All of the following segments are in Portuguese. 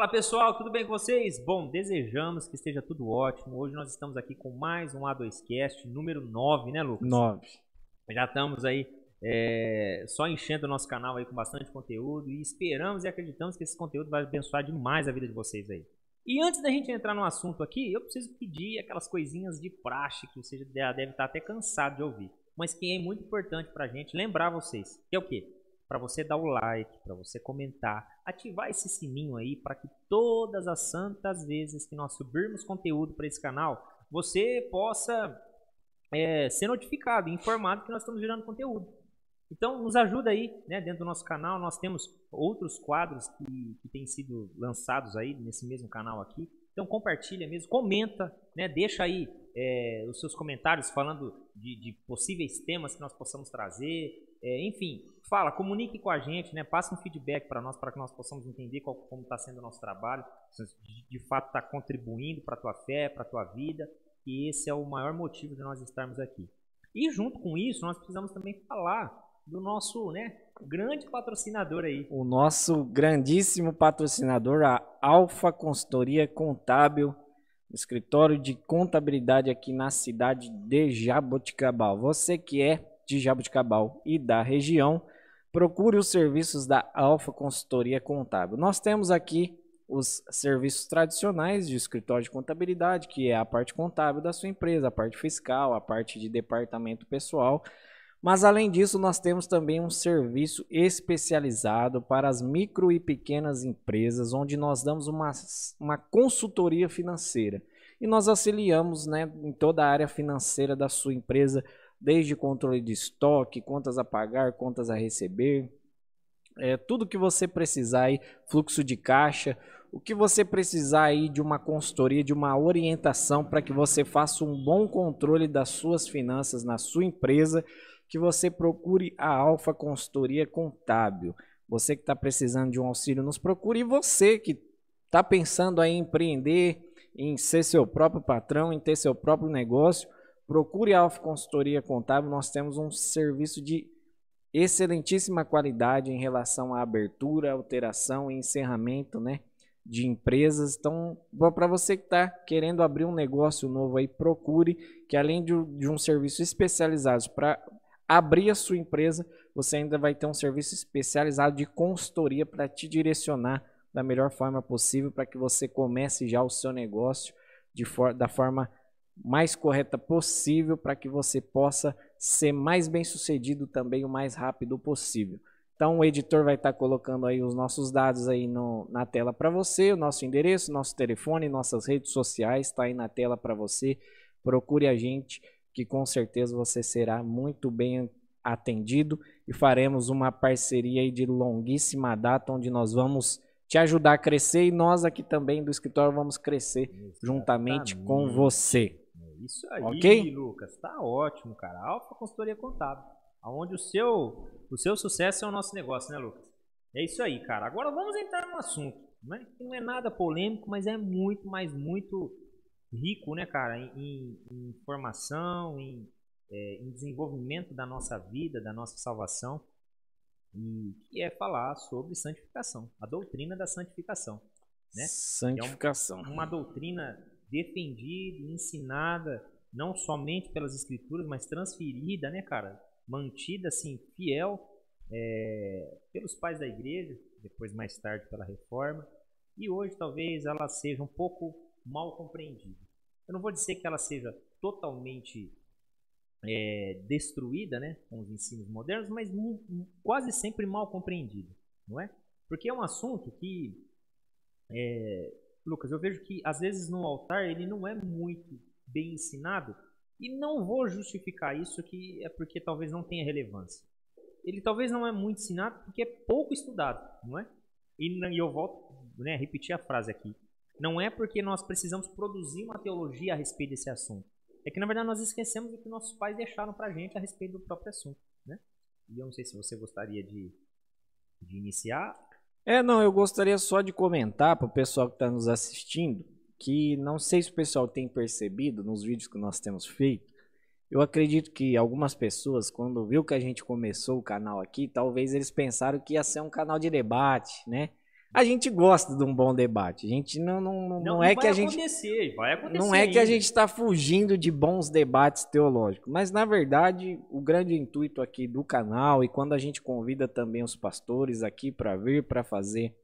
Fala pessoal, tudo bem com vocês? Bom, desejamos que esteja tudo ótimo. Hoje nós estamos aqui com mais um A2Cast, número 9, né, Lucas? 9. Já estamos aí é, só enchendo o nosso canal aí com bastante conteúdo e esperamos e acreditamos que esse conteúdo vai abençoar demais a vida de vocês aí. E antes da gente entrar no assunto aqui, eu preciso pedir aquelas coisinhas de praxe que você já deve estar até cansado de ouvir, mas que é muito importante pra gente lembrar vocês, que é o quê? Para você dar o like, para você comentar, ativar esse sininho aí para que todas as santas vezes que nós subirmos conteúdo para esse canal, você possa é, ser notificado, informado que nós estamos gerando conteúdo. Então, nos ajuda aí, né, dentro do nosso canal. Nós temos outros quadros que, que têm sido lançados aí nesse mesmo canal aqui. Então, compartilha mesmo, comenta, né, deixa aí é, os seus comentários falando de, de, possíveis temas que nós possamos trazer. É, enfim, fala, comunique com a gente, né, passa um feedback para nós, para que nós possamos entender qual, como está sendo o nosso trabalho, se de, de fato está contribuindo para a tua fé, para a tua vida. E esse é o maior motivo de nós estarmos aqui. E junto com isso, nós precisamos também falar do nosso, né, grande patrocinador aí. O nosso grandíssimo patrocinador, a Alfa Consultoria Contábil, escritório de contabilidade aqui na cidade de Jaboticabal. Você que é de Jaboticabal e da região, procure os serviços da Alfa Consultoria Contábil. Nós temos aqui os serviços tradicionais de escritório de contabilidade, que é a parte contábil da sua empresa, a parte fiscal, a parte de departamento pessoal mas além disso, nós temos também um serviço especializado para as micro e pequenas empresas, onde nós damos uma, uma consultoria financeira. E nós auxiliamos né, em toda a área financeira da sua empresa, desde controle de estoque, contas a pagar, contas a receber, é, tudo que você precisar aí, fluxo de caixa, o que você precisar aí de uma consultoria, de uma orientação para que você faça um bom controle das suas finanças na sua empresa, que você procure a Alfa Consultoria Contábil. Você que está precisando de um auxílio, nos procure. E você que está pensando em empreender, em ser seu próprio patrão, em ter seu próprio negócio, procure a Alfa Consultoria Contábil. Nós temos um serviço de excelentíssima qualidade em relação à abertura, alteração e encerramento, né? de empresas. Então, para você que está querendo abrir um negócio novo aí, procure que além de, de um serviço especializado para abrir a sua empresa, você ainda vai ter um serviço especializado de consultoria para te direcionar da melhor forma possível para que você comece já o seu negócio de for da forma mais correta possível para que você possa ser mais bem sucedido também o mais rápido possível. Então o editor vai estar colocando aí os nossos dados aí no, na tela para você, o nosso endereço, nosso telefone, nossas redes sociais está aí na tela para você. Procure a gente que com certeza você será muito bem atendido e faremos uma parceria de longuíssima data onde nós vamos te ajudar a crescer e nós aqui também do escritório vamos crescer Exatamente. juntamente com você. É isso aí, okay? Lucas, tá ótimo, cara. Alfa Consultoria Contábil, aonde o seu o seu sucesso é o nosso negócio, né, Lucas? É isso aí, cara. Agora vamos entrar no assunto, né? Não é nada polêmico, mas é muito, mas muito rico, né, cara, em, em informação, em, é, em, desenvolvimento da nossa vida, da nossa salvação, e que é falar sobre santificação, a doutrina da santificação. Né? Santificação. É uma doutrina defendida, ensinada, não somente pelas escrituras, mas transferida, né, cara? Mantida, assim, fiel é, pelos pais da igreja, depois mais tarde pela reforma. E hoje talvez ela seja um pouco mal compreendida. Eu não vou dizer que ela seja totalmente é, destruída né, com os ensinos modernos, mas quase sempre mal compreendida, não é? Porque é um assunto que, é, Lucas, eu vejo que às vezes no altar ele não é muito bem ensinado e não vou justificar isso que é porque talvez não tenha relevância. Ele talvez não é muito ensinado porque é pouco estudado, não é? E, eu volto né, a repetir a frase aqui. Não é porque nós precisamos produzir uma teologia a respeito desse assunto. É que na verdade nós esquecemos o que nossos pais deixaram pra gente a respeito do próprio assunto, né? E eu não sei se você gostaria de, de iniciar. É, não, eu gostaria só de comentar para o pessoal que está nos assistindo que não sei se o pessoal tem percebido nos vídeos que nós temos feito. Eu acredito que algumas pessoas, quando viu que a gente começou o canal aqui, talvez eles pensaram que ia ser um canal de debate, né? A gente gosta de um bom debate. A gente não, não, não, não é que a gente. Vai acontecer não é ainda. que a gente está fugindo de bons debates teológicos, mas na verdade o grande intuito aqui do canal e quando a gente convida também os pastores aqui para vir para fazer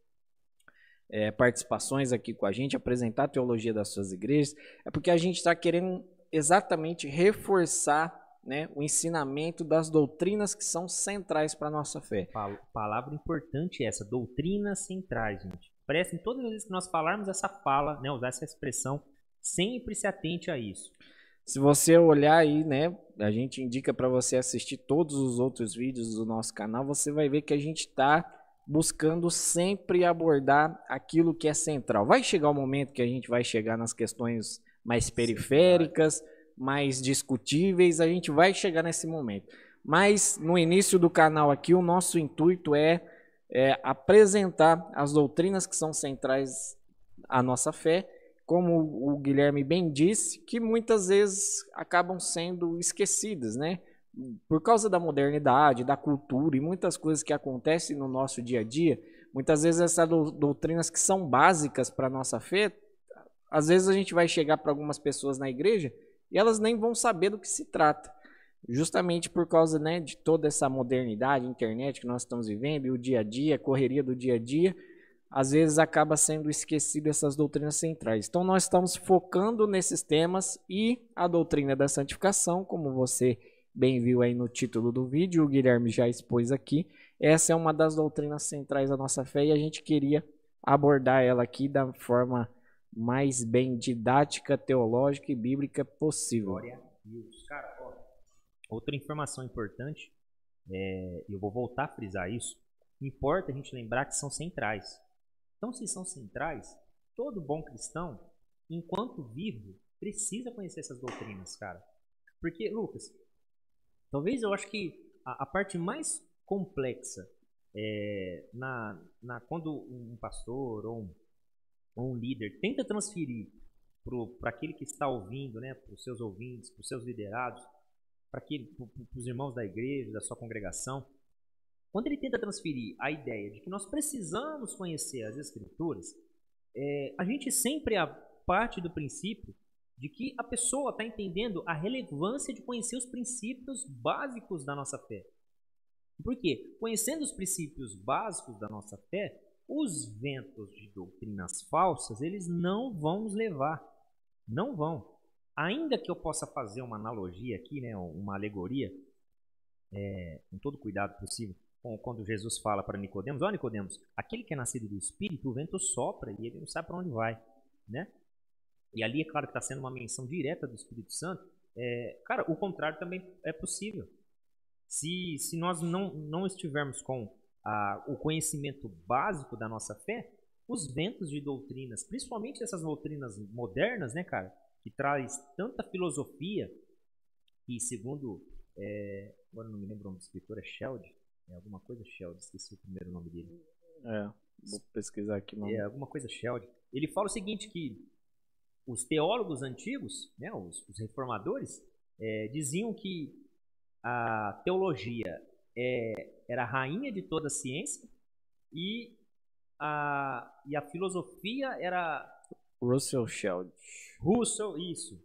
é, participações aqui com a gente, apresentar a teologia das suas igrejas, é porque a gente está querendo exatamente reforçar né, o ensinamento das doutrinas que são centrais para a nossa fé. Palavra importante essa, doutrinas centrais, gente. Prestem todas as vezes que nós falarmos essa fala, né, usar essa expressão, sempre se atente a isso. Se você olhar aí, né, a gente indica para você assistir todos os outros vídeos do nosso canal, você vai ver que a gente está buscando sempre abordar aquilo que é central. Vai chegar o momento que a gente vai chegar nas questões mais periféricas, mais discutíveis, a gente vai chegar nesse momento. Mas no início do canal aqui, o nosso intuito é, é apresentar as doutrinas que são centrais à nossa fé, como o Guilherme bem disse, que muitas vezes acabam sendo esquecidas, né? Por causa da modernidade, da cultura e muitas coisas que acontecem no nosso dia a dia, muitas vezes essas doutrinas que são básicas para a nossa fé, às vezes a gente vai chegar para algumas pessoas na igreja e elas nem vão saber do que se trata. Justamente por causa né, de toda essa modernidade, internet que nós estamos vivendo, e o dia a dia, a correria do dia a dia, às vezes acaba sendo esquecido essas doutrinas centrais. Então nós estamos focando nesses temas e a doutrina da santificação, como você bem viu aí no título do vídeo, o Guilherme já expôs aqui. Essa é uma das doutrinas centrais da nossa fé e a gente queria abordar ela aqui da forma mais bem didática, teológica e bíblica possível. Glória a Deus. Cara, ó, outra informação importante, é, eu vou voltar a frisar isso, importa a gente lembrar que são centrais. Então, se são centrais, todo bom cristão, enquanto vivo, precisa conhecer essas doutrinas, cara. Porque, Lucas, talvez eu acho que a, a parte mais complexa é, na, na, quando um pastor ou um ou um líder tenta transferir para aquele que está ouvindo, né, para os seus ouvintes, para os seus liderados, para os irmãos da igreja, da sua congregação, quando ele tenta transferir a ideia de que nós precisamos conhecer as Escrituras, é, a gente sempre parte do princípio de que a pessoa está entendendo a relevância de conhecer os princípios básicos da nossa fé. Por quê? Conhecendo os princípios básicos da nossa fé, os ventos de doutrinas falsas, eles não vão nos levar. Não vão. Ainda que eu possa fazer uma analogia aqui, né, uma alegoria, é, com todo cuidado possível, quando Jesus fala para Nicodemos, ó Nicodemos, aquele que é nascido do Espírito, o vento sopra e ele não sabe para onde vai, né? E ali é claro que está sendo uma menção direta do Espírito Santo. É, cara, o contrário também é possível. Se, se nós não, não estivermos com a, o conhecimento básico da nossa fé, os ventos de doutrinas, principalmente essas doutrinas modernas, né, cara, que traz tanta filosofia, e segundo, é, agora não me lembro o nome do escritor, é Sheld, é alguma coisa Sheld, esqueci o primeiro nome dele. É, vou pesquisar aqui. Mano. É, alguma coisa Sheld. Ele fala o seguinte, que os teólogos antigos, né, os, os reformadores, é, diziam que a teologia é, era a rainha de toda a ciência e a, e a filosofia era. Russell Sheld. Russell, isso.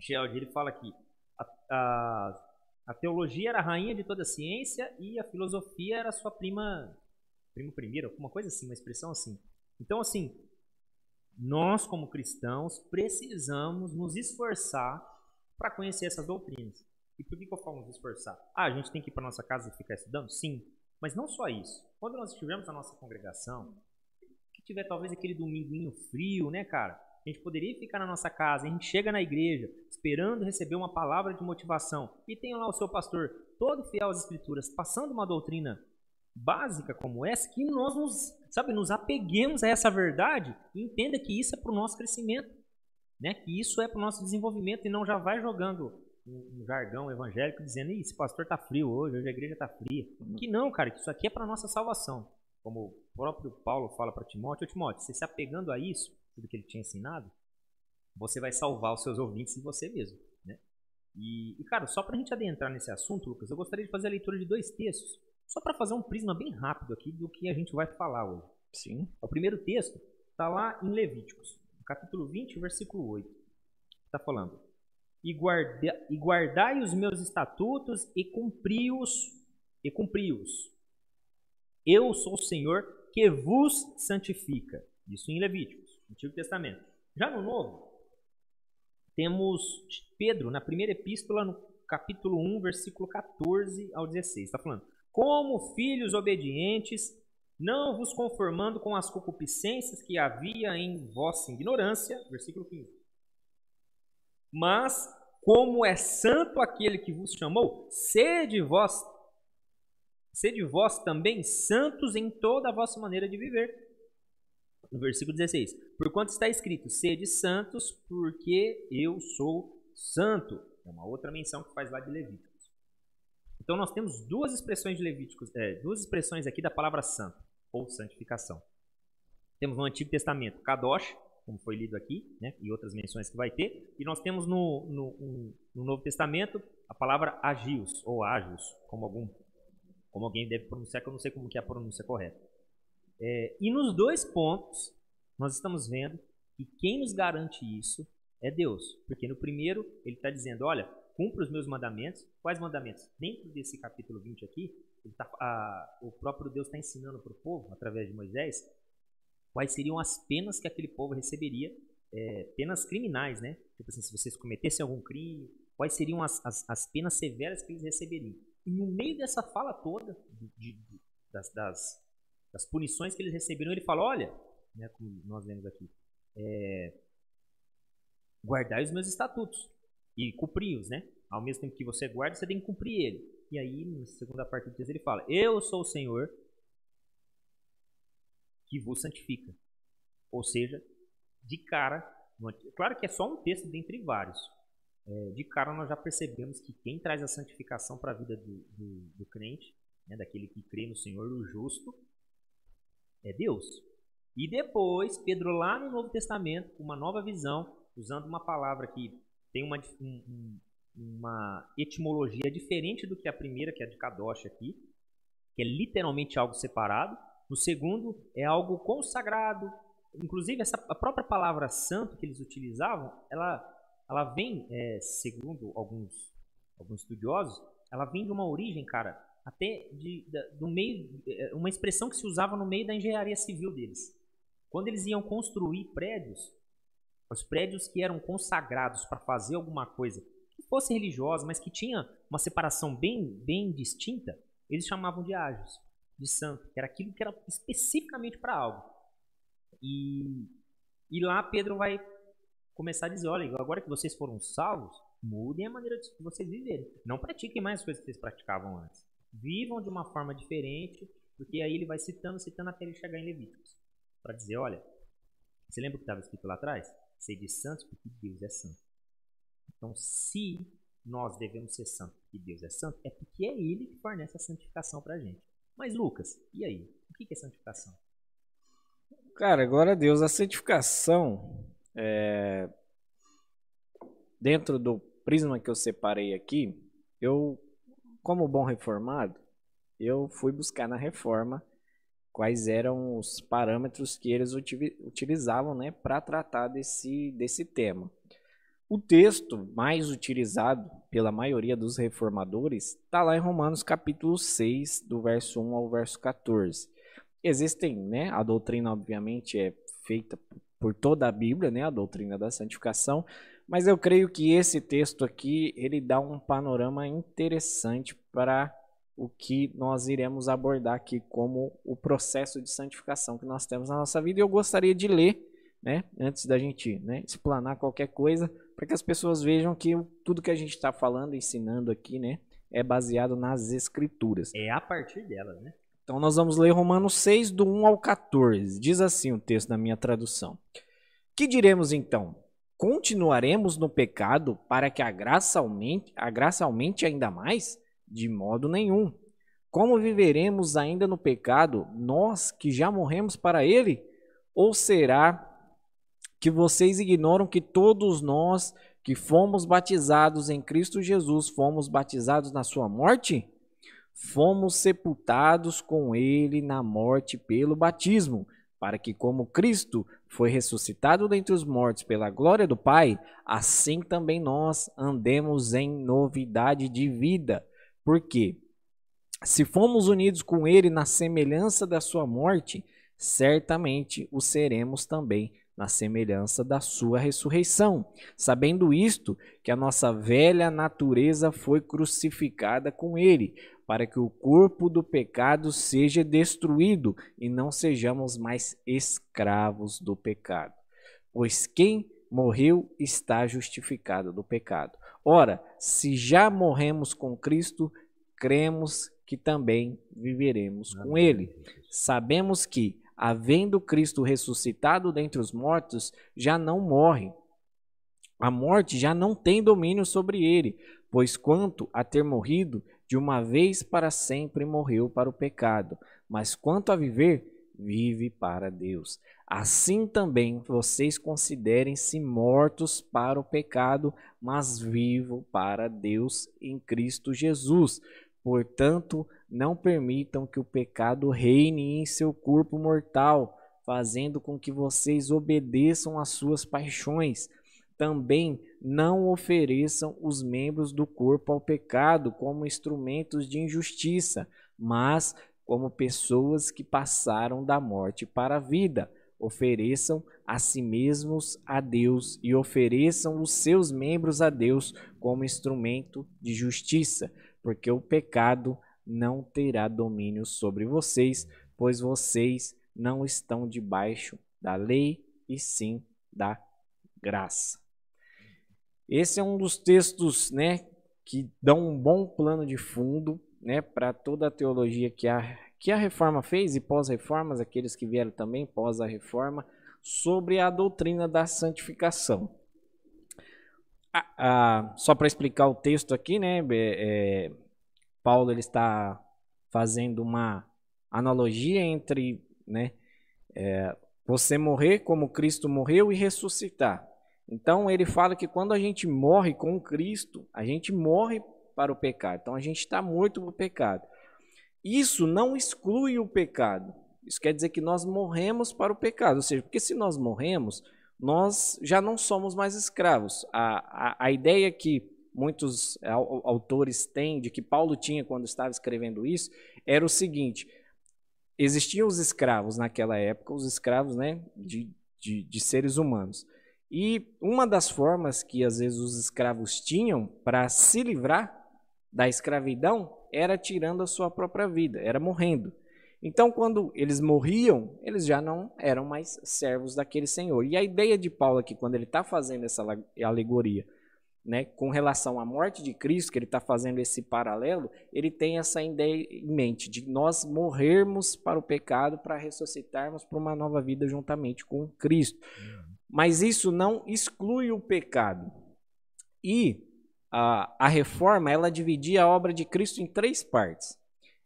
Sheld, ele fala aqui. A, a, a teologia era a rainha de toda a ciência e a filosofia era sua prima. Primo primeiro, alguma coisa assim, uma expressão assim. Então, assim, nós como cristãos precisamos nos esforçar para conhecer essas doutrinas. E por que, que eu falo nos esforçar? Ah, a gente tem que ir para nossa casa e ficar estudando? Sim. Mas não só isso. Quando nós estivermos na nossa congregação, que tiver talvez aquele dominguinho frio, né, cara? A gente poderia ficar na nossa casa, a gente chega na igreja esperando receber uma palavra de motivação e tem lá o seu pastor todo fiel às escrituras, passando uma doutrina básica como essa, que nós nos, sabe, nos apeguemos a essa verdade e entenda que isso é para o nosso crescimento, né? Que isso é para o nosso desenvolvimento e não já vai jogando um, jargão evangélico dizendo, esse pastor tá frio hoje, hoje a igreja tá fria. Que não, cara, que isso aqui é para nossa salvação. Como o próprio Paulo fala para Timóteo, Timóteo, você se apegando a isso, tudo que ele tinha ensinado, você vai salvar os seus ouvintes e você mesmo, né? E, e cara, só para a gente adentrar nesse assunto, Lucas, eu gostaria de fazer a leitura de dois textos, só para fazer um prisma bem rápido aqui do que a gente vai falar hoje. Sim. O primeiro texto está lá em Levíticos, capítulo 20, versículo 8. Está falando: e, guarda, e guardai os meus estatutos e cumpri-os, e cumpri-os. Eu sou o Senhor que vos santifica. Isso em Levíticos, Antigo Testamento. Já no Novo, temos Pedro, na primeira epístola, no capítulo 1, versículo 14 ao 16. Está falando: Como filhos obedientes, não vos conformando com as concupiscências que havia em vossa ignorância. Versículo 15. Mas, como é santo aquele que vos chamou, sede vós, sede vós também santos em toda a vossa maneira de viver. No versículo 16: Porquanto está escrito: Sede santos, porque eu sou santo. É uma outra menção que faz lá de Levíticos. Então nós temos duas expressões de Levíticos, é, duas expressões aqui da palavra santo ou santificação. Temos no Antigo Testamento Kadosh, como foi lido aqui, né, e outras menções que vai ter. E nós temos no, no, no Novo Testamento a palavra agios, ou agios, como, algum, como alguém deve pronunciar, que eu não sei como que é a pronúncia correta. É, e nos dois pontos, nós estamos vendo que quem nos garante isso é Deus. Porque no primeiro, ele está dizendo, olha, cumpra os meus mandamentos. Quais mandamentos? Dentro desse capítulo 20 aqui, tá, a, o próprio Deus está ensinando para o povo, através de Moisés, quais seriam as penas que aquele povo receberia, é, penas criminais, né? Tipo assim, se vocês cometessem algum crime, quais seriam as, as, as, penas severas que eles receberiam. E no meio dessa fala toda, de, de, das, das, das, punições que eles receberam, ele fala, olha, né, como nós vemos aqui, é, guardai os meus estatutos e cumpri-os, né? Ao mesmo tempo que você guarda, você tem que cumprir ele. E aí, na segunda parte do texto, ele fala, eu sou o Senhor que vos santifica. Ou seja, de cara, claro que é só um texto dentre vários. É, de cara nós já percebemos que quem traz a santificação para a vida do, do, do crente, né, daquele que crê no Senhor, o justo, é Deus. E depois, Pedro lá no Novo Testamento, com uma nova visão, usando uma palavra que tem uma, um, uma etimologia diferente do que a primeira, que é a de Kadosh aqui, que é literalmente algo separado, no segundo, é algo consagrado. Inclusive, essa, a própria palavra santo que eles utilizavam, ela, ela vem, é, segundo alguns, alguns estudiosos, ela vem de uma origem, cara, até de, de, do meio, é, uma expressão que se usava no meio da engenharia civil deles. Quando eles iam construir prédios, os prédios que eram consagrados para fazer alguma coisa que fosse religiosa, mas que tinha uma separação bem, bem distinta, eles chamavam de ágios de santo, que era aquilo que era especificamente para algo. E, e lá Pedro vai começar a dizer: olha, agora que vocês foram salvos, mudem a maneira de vocês viverem. Não pratiquem mais as coisas que vocês praticavam antes. Vivam de uma forma diferente, porque aí ele vai citando, citando até ele chegar em Levíticos. Para dizer: olha, você lembra o que estava escrito lá atrás? Sede santos porque Deus é santo. Então, se nós devemos ser santos porque Deus é santo, é porque é Ele que fornece a santificação para a gente. Mas, Lucas, e aí? O que é santificação? Cara, agora Deus, a santificação, é... dentro do prisma que eu separei aqui, eu, como bom reformado, eu fui buscar na reforma quais eram os parâmetros que eles utilizavam né, para tratar desse, desse tema. O texto mais utilizado pela maioria dos reformadores está lá em Romanos capítulo 6, do verso 1 ao verso 14. Existem, né, a doutrina obviamente é feita por toda a Bíblia, né, a doutrina da santificação, mas eu creio que esse texto aqui, ele dá um panorama interessante para o que nós iremos abordar aqui como o processo de santificação que nós temos na nossa vida. E eu gostaria de ler, né, antes da gente né, explanar qualquer coisa, para que as pessoas vejam que tudo que a gente está falando, ensinando aqui, né, é baseado nas escrituras. É a partir delas, né? Então nós vamos ler Romanos 6, do 1 ao 14. Diz assim o texto da minha tradução. Que diremos então? Continuaremos no pecado para que a graça aumente, a graça aumente ainda mais? De modo nenhum. Como viveremos ainda no pecado, nós que já morremos para ele? Ou será que vocês ignoram que todos nós que fomos batizados em Cristo Jesus fomos batizados na sua morte? Fomos sepultados com ele na morte pelo batismo, para que, como Cristo foi ressuscitado dentre os mortos pela glória do Pai, assim também nós andemos em novidade de vida. Porque, se fomos unidos com Ele na semelhança da Sua morte, certamente o seremos também na semelhança da Sua ressurreição. Sabendo isto, que a nossa velha natureza foi crucificada com Ele para que o corpo do pecado seja destruído e não sejamos mais escravos do pecado. Pois quem morreu está justificado do pecado. Ora, se já morremos com Cristo, cremos que também viveremos com Ele. Sabemos que, havendo Cristo ressuscitado dentre os mortos, já não morre. A morte já não tem domínio sobre ele, pois quanto a ter morrido, de uma vez para sempre morreu para o pecado, mas quanto a viver, vive para Deus. Assim também vocês considerem-se mortos para o pecado, mas vivo para Deus em Cristo Jesus. Portanto, não permitam que o pecado reine em seu corpo mortal, fazendo com que vocês obedeçam às suas paixões também não ofereçam os membros do corpo ao pecado como instrumentos de injustiça, mas como pessoas que passaram da morte para a vida. Ofereçam a si mesmos a Deus e ofereçam os seus membros a Deus como instrumento de justiça, porque o pecado não terá domínio sobre vocês, pois vocês não estão debaixo da lei e sim da graça. Esse é um dos textos, né, que dão um bom plano de fundo, né, para toda a teologia que a que a reforma fez e pós-reformas, aqueles que vieram também pós a reforma, sobre a doutrina da santificação. Ah, ah, só para explicar o texto aqui, né, é, Paulo ele está fazendo uma analogia entre, né, é, você morrer como Cristo morreu e ressuscitar. Então ele fala que quando a gente morre com Cristo, a gente morre para o pecado. Então a gente está morto para o pecado. Isso não exclui o pecado. Isso quer dizer que nós morremos para o pecado. Ou seja, porque se nós morremos, nós já não somos mais escravos. A, a, a ideia que muitos autores têm, de que Paulo tinha quando estava escrevendo isso, era o seguinte: existiam os escravos naquela época, os escravos né, de, de, de seres humanos. E uma das formas que às vezes os escravos tinham para se livrar da escravidão era tirando a sua própria vida, era morrendo. Então, quando eles morriam, eles já não eram mais servos daquele senhor. E a ideia de Paulo aqui, quando ele está fazendo essa alegoria, né, com relação à morte de Cristo, que ele está fazendo esse paralelo, ele tem essa ideia em mente de nós morrermos para o pecado para ressuscitarmos para uma nova vida juntamente com Cristo. Uhum. Mas isso não exclui o pecado. E a, a reforma, ela dividia a obra de Cristo em três partes.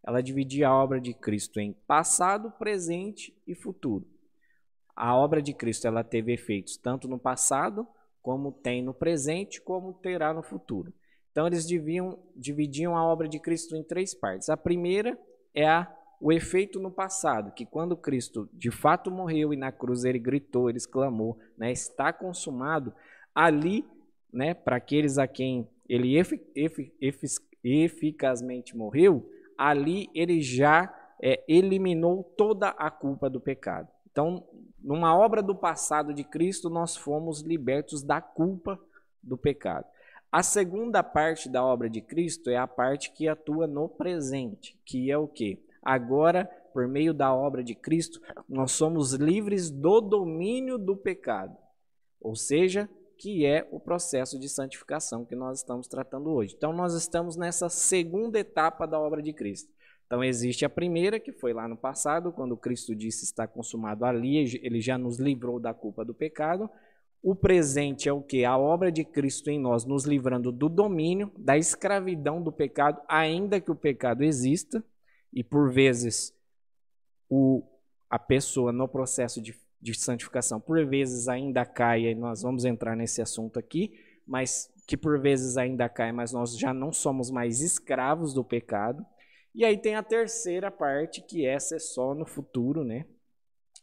Ela dividia a obra de Cristo em passado, presente e futuro. A obra de Cristo ela teve efeitos tanto no passado, como tem no presente, como terá no futuro. Então eles dividiam, dividiam a obra de Cristo em três partes. A primeira é a o efeito no passado, que quando Cristo de fato morreu e na cruz ele gritou, ele exclamou, né, está consumado, ali, né, para aqueles a quem ele efic efic eficazmente morreu, ali ele já é, eliminou toda a culpa do pecado. Então, numa obra do passado de Cristo, nós fomos libertos da culpa do pecado. A segunda parte da obra de Cristo é a parte que atua no presente, que é o que? Agora, por meio da obra de Cristo, nós somos livres do domínio do pecado. Ou seja, que é o processo de santificação que nós estamos tratando hoje. Então, nós estamos nessa segunda etapa da obra de Cristo. Então, existe a primeira, que foi lá no passado, quando Cristo disse está consumado ali, ele já nos livrou da culpa do pecado. O presente é o que? A obra de Cristo em nós, nos livrando do domínio, da escravidão do pecado, ainda que o pecado exista e por vezes o, a pessoa no processo de, de santificação, por vezes ainda cai, e nós vamos entrar nesse assunto aqui, mas que por vezes ainda cai, mas nós já não somos mais escravos do pecado. E aí tem a terceira parte, que essa é só no futuro, né?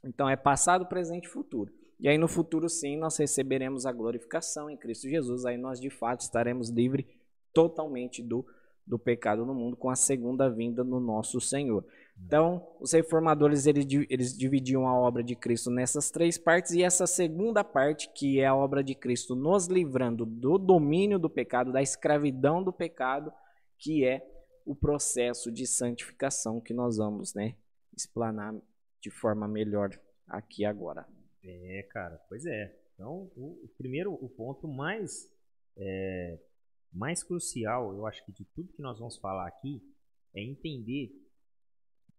Então é passado, presente e futuro. E aí no futuro sim nós receberemos a glorificação em Cristo Jesus, aí nós de fato estaremos livres totalmente do, do pecado no mundo com a segunda vinda do nosso Senhor. Então, os reformadores eles, eles dividiam a obra de Cristo nessas três partes e essa segunda parte, que é a obra de Cristo nos livrando do domínio do pecado, da escravidão do pecado, que é o processo de santificação que nós vamos, né, explanar de forma melhor aqui agora. É, cara, pois é. Então, o, o primeiro, o ponto mais, é, mais crucial, eu acho que de tudo que nós vamos falar aqui, é entender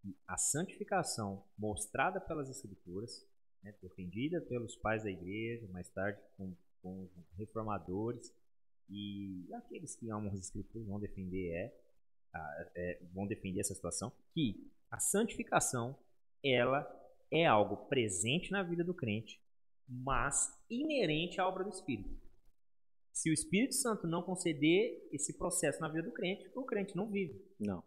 que a santificação mostrada pelas Escrituras, né, defendida pelos pais da igreja, mais tarde com, com reformadores, e aqueles que amam as Escrituras vão defender é, é, vão defender essa situação, que a santificação ela é algo presente na vida do crente, mas inerente à obra do Espírito. Se o Espírito Santo não conceder esse processo na vida do crente, o crente não vive. Não.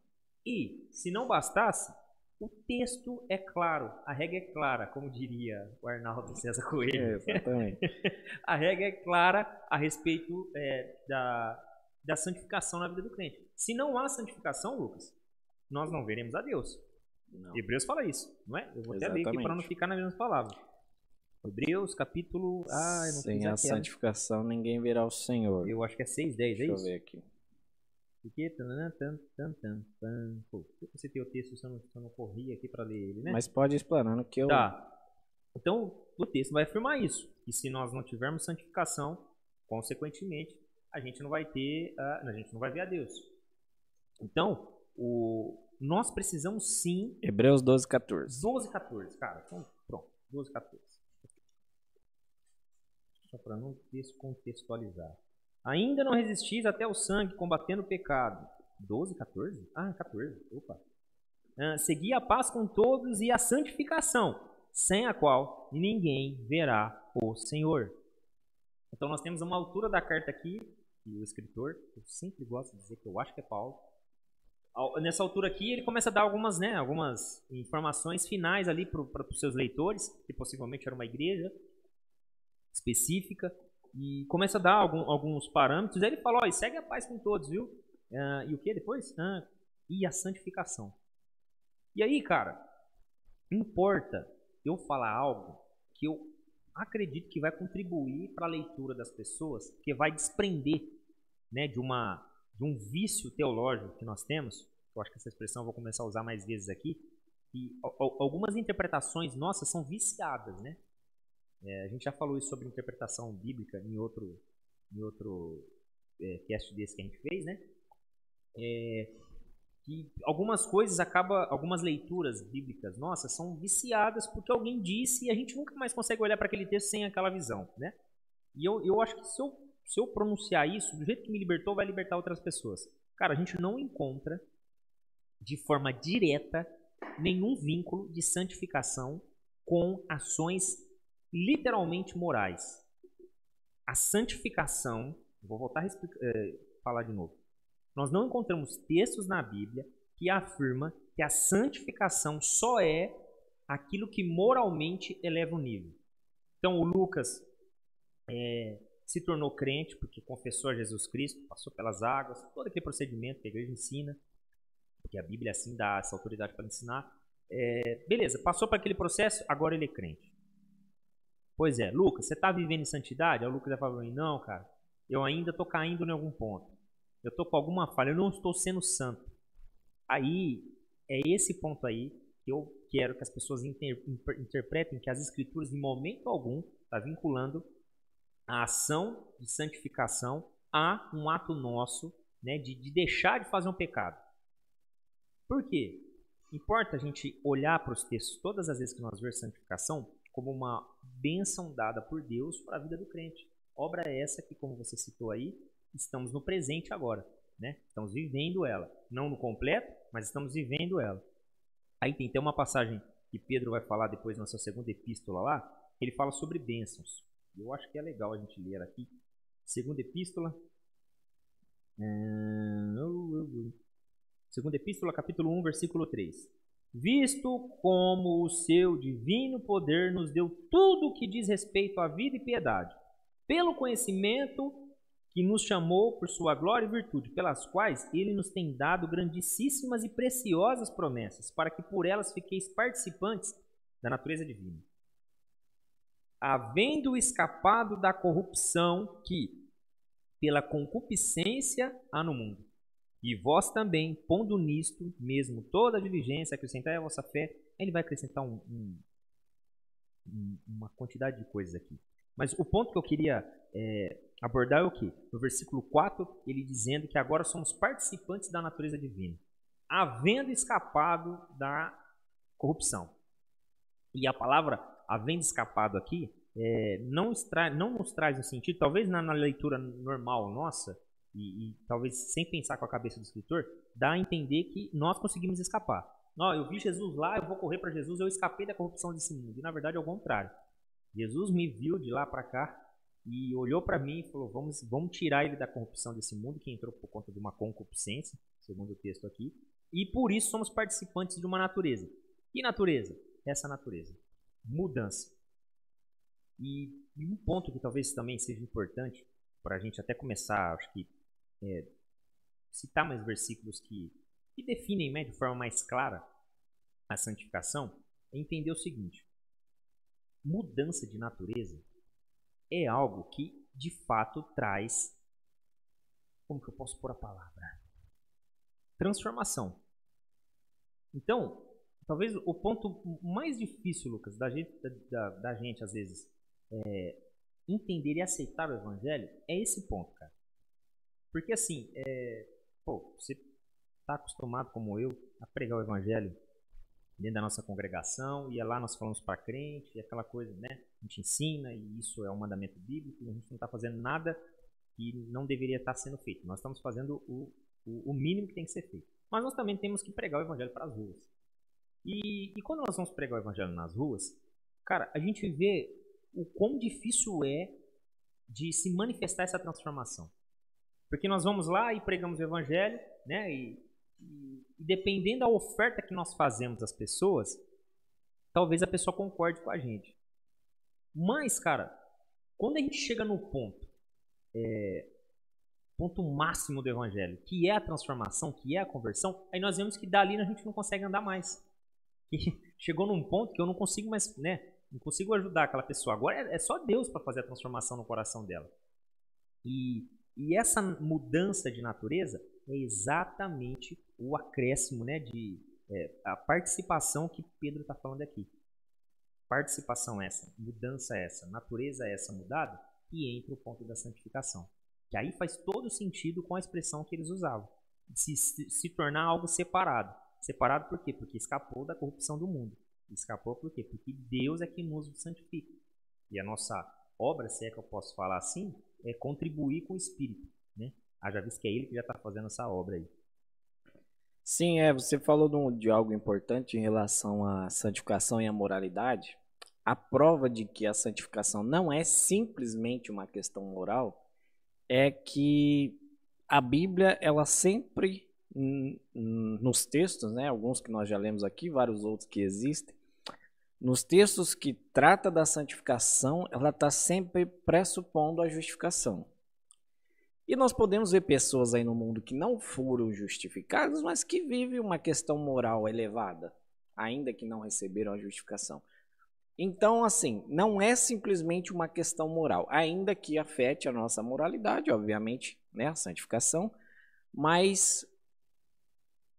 E, se não bastasse, o texto é claro, a regra é clara, como diria o Arnaldo César Coelho. É, exatamente. a regra é clara a respeito é, da, da santificação na vida do crente. Se não há santificação, Lucas, nós não veremos a Deus. Não. Hebreus fala isso, não é? Eu vou Exatamente. até ler aqui para não ficar nas mesmas palavras. Hebreus, capítulo. Ah, não Sem a santificação, ninguém verá o Senhor. Eu acho que é 6, 10, é isso? Deixa eu ver aqui. Porque. Pô, eu citei o texto se eu não, se eu não corri aqui para ler ele, né? Mas pode ir explanando que eu. Tá. Então, o texto vai afirmar isso. Que se nós não tivermos santificação, consequentemente, a gente não vai ter. Uh, a gente não vai ver a Deus. Então, o, nós precisamos sim. Hebreus 12, 14. 12, 14, cara. Então, pronto. 12, 14. Só para não descontextualizar. Ainda não resistis até o sangue, combatendo o pecado. 12, 14? Ah, 14. Opa. Ah, segui a paz com todos e a santificação, sem a qual ninguém verá o Senhor. Então nós temos uma altura da carta aqui, e o escritor, eu sempre gosto de dizer que eu acho que é Paulo, nessa altura aqui, ele começa a dar algumas, né, algumas informações finais ali para os seus leitores, que possivelmente era uma igreja específica, e começa a dar algum, alguns parâmetros. Aí ele fala: segue a paz com todos, viu? Uh, e o que depois? Uh, e a santificação. E aí, cara, importa eu falar algo que eu acredito que vai contribuir para a leitura das pessoas, que vai desprender né, de uma de um vício teológico que nós temos, eu acho que essa expressão eu vou começar a usar mais vezes aqui, e algumas interpretações nossas são viciadas, né? É, a gente já falou isso sobre interpretação bíblica em outro, em outro é, cast desse que a gente fez, né? É, que algumas coisas acaba, algumas leituras bíblicas nossas são viciadas porque alguém disse e a gente nunca mais consegue olhar para aquele texto sem aquela visão, né? E eu, eu acho que se eu se eu pronunciar isso, do jeito que me libertou, vai libertar outras pessoas. Cara, a gente não encontra de forma direta nenhum vínculo de santificação com ações literalmente morais. A santificação, vou voltar a é, falar de novo. Nós não encontramos textos na Bíblia que afirma que a santificação só é aquilo que moralmente eleva o nível. Então, o Lucas é, se tornou crente porque confessou a Jesus Cristo, passou pelas águas, todo aquele procedimento que a igreja ensina, porque a Bíblia assim dá essa autoridade para ensinar. É, beleza, passou por aquele processo, agora ele é crente. Pois é, Lucas, você está vivendo em santidade? Aí o Lucas vai falar não, cara, eu ainda estou caindo em algum ponto. Eu estou com alguma falha, eu não estou sendo santo. Aí, é esse ponto aí que eu quero que as pessoas inter, interpretem que as escrituras, em momento algum, está vinculando a ação de santificação a um ato nosso né, de, de deixar de fazer um pecado. Por quê? Importa a gente olhar para os textos todas as vezes que nós vemos santificação como uma bênção dada por Deus para a vida do crente. Obra essa que, como você citou aí, estamos no presente agora. Né? Estamos vivendo ela. Não no completo, mas estamos vivendo ela. Aí tem até uma passagem que Pedro vai falar depois na sua segunda epístola lá, ele fala sobre bênçãos. Eu acho que é legal a gente ler aqui. Segunda epístola. Segunda epístola, capítulo 1, versículo 3. visto como o seu divino poder nos deu tudo o que diz respeito à vida e piedade, pelo conhecimento que nos chamou por sua glória e virtude, pelas quais ele nos tem dado grandíssimas e preciosas promessas, para que por elas fiqueis participantes da natureza divina. Havendo escapado da corrupção que, pela concupiscência, há no mundo. E vós também, pondo nisto mesmo toda a diligência, acrescentai a vossa fé, ele vai acrescentar um, um, uma quantidade de coisas aqui. Mas o ponto que eu queria é, abordar é o que? No versículo 4, ele dizendo que agora somos participantes da natureza divina, havendo escapado da corrupção. E a palavra havendo escapado aqui é, não, extra, não nos traz o sentido, talvez na, na leitura normal nossa, e, e, talvez sem pensar com a cabeça do escritor, dá a entender que nós conseguimos escapar. Não, eu vi Jesus lá, eu vou correr para Jesus, eu escapei da corrupção desse mundo. E na verdade é o contrário. Jesus me viu de lá para cá e olhou para mim e falou: vamos, vamos tirar ele da corrupção desse mundo que entrou por conta de uma concupiscência, segundo o texto aqui, e por isso somos participantes de uma natureza. Que natureza? Essa natureza. Mudança. E, e um ponto que talvez também seja importante para a gente até começar, acho que, é, citar mais versículos que, que definem né, de forma mais clara a santificação, é entender o seguinte: mudança de natureza é algo que de fato traz. Como que eu posso pôr a palavra? Transformação. Então, talvez o ponto mais difícil, Lucas, da gente, da, da gente às vezes é, entender e aceitar o evangelho é esse ponto, cara. Porque assim, é, pô, você está acostumado como eu a pregar o evangelho dentro da nossa congregação, e é lá nós falamos para crente, e aquela coisa, né? A gente ensina, e isso é um mandamento bíblico, e a gente não está fazendo nada que não deveria estar tá sendo feito. Nós estamos fazendo o, o, o, mínimo que tem que ser feito. Mas nós também temos que pregar o evangelho para as ruas. E, e quando nós vamos pregar o evangelho nas ruas, cara, a gente vê o quão difícil é de se manifestar essa transformação. Porque nós vamos lá e pregamos o evangelho, né? E e, dependendo da oferta que nós fazemos às pessoas, talvez a pessoa concorde com a gente. Mas, cara, quando a gente chega no ponto, é, ponto máximo do evangelho, que é a transformação, que é a conversão, aí nós vemos que dali a gente não consegue andar mais. E chegou num ponto que eu não consigo mais, né? Não consigo ajudar aquela pessoa. Agora é, é só Deus para fazer a transformação no coração dela. E, e essa mudança de natureza é exatamente o acréscimo, né, de é, a participação que Pedro está falando aqui. Participação essa, mudança essa, natureza essa mudada, e entra o ponto da santificação. Que aí faz todo sentido com a expressão que eles usavam. Se, se tornar algo separado. Separado por quê? Porque escapou da corrupção do mundo. Escapou por quê? Porque Deus é que nos santifica. E a nossa obra, se é que eu posso falar assim, é contribuir com o Espírito. Né? Haja visto que é Ele que já está fazendo essa obra aí. Sim, é, você falou de, de algo importante em relação à santificação e à moralidade. A prova de que a santificação não é simplesmente uma questão moral é que a Bíblia, ela sempre, nos textos, né, alguns que nós já lemos aqui, vários outros que existem, nos textos que trata da santificação, ela está sempre pressupondo a justificação. E nós podemos ver pessoas aí no mundo que não foram justificadas, mas que vivem uma questão moral elevada, ainda que não receberam a justificação. Então, assim, não é simplesmente uma questão moral, ainda que afete a nossa moralidade, obviamente, né, a santificação, mas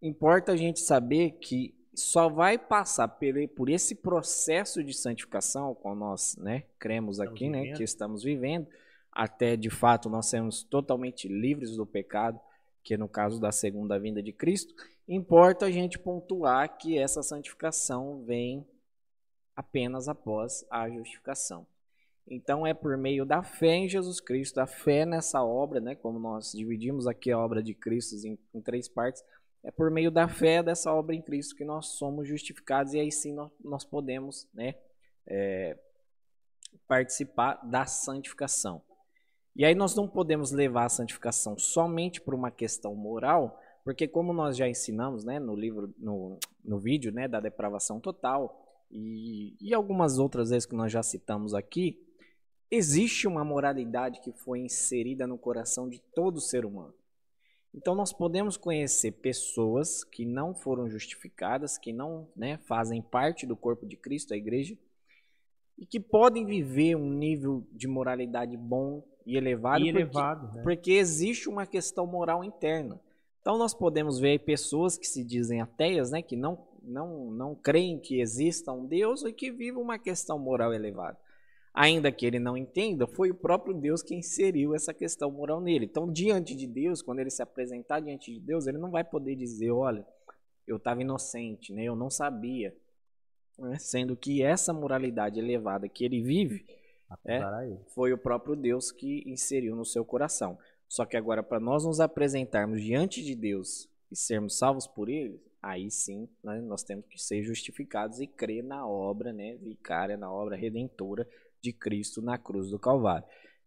importa a gente saber que só vai passar por esse processo de santificação, com nós, né, cremos aqui, né, que estamos vivendo, até de fato nós sermos totalmente livres do pecado, que no caso da segunda vinda de Cristo, importa a gente pontuar que essa santificação vem apenas após a justificação. Então é por meio da fé em Jesus Cristo, da fé nessa obra, né, como nós dividimos aqui a obra de Cristo em, em três partes, é por meio da fé dessa obra em Cristo que nós somos justificados e aí sim nós, nós podemos né, é, participar da santificação. E aí nós não podemos levar a santificação somente por uma questão moral, Porque como nós já ensinamos, né, no livro, no, no vídeo, né, da depravação total e, e algumas outras vezes que nós já citamos aqui, existe uma moralidade que foi inserida no coração de todo ser humano. Então nós podemos conhecer pessoas que não foram justificadas, que não né, fazem parte do corpo de Cristo, a igreja, e que podem viver um nível de moralidade bom e elevado, E elevado, porque, né? porque existe uma questão moral interna. Então nós podemos ver pessoas que se dizem ateias, né, que não, não, não creem que exista um Deus e que vivem uma questão moral elevada. Ainda que ele não entenda, foi o próprio Deus que inseriu essa questão moral nele. Então, diante de Deus, quando ele se apresentar diante de Deus, ele não vai poder dizer, olha, eu estava inocente, né? eu não sabia. Né? Sendo que essa moralidade elevada que ele vive, É. Foi o próprio Deus que inseriu no seu coração. Só que agora, para nós nos apresentarmos diante de Deus e sermos salvos por Ele, aí sim né, nós temos que ser justificados e crer na obra né, vicária, na obra redentora de Cristo na cruz do Calvário.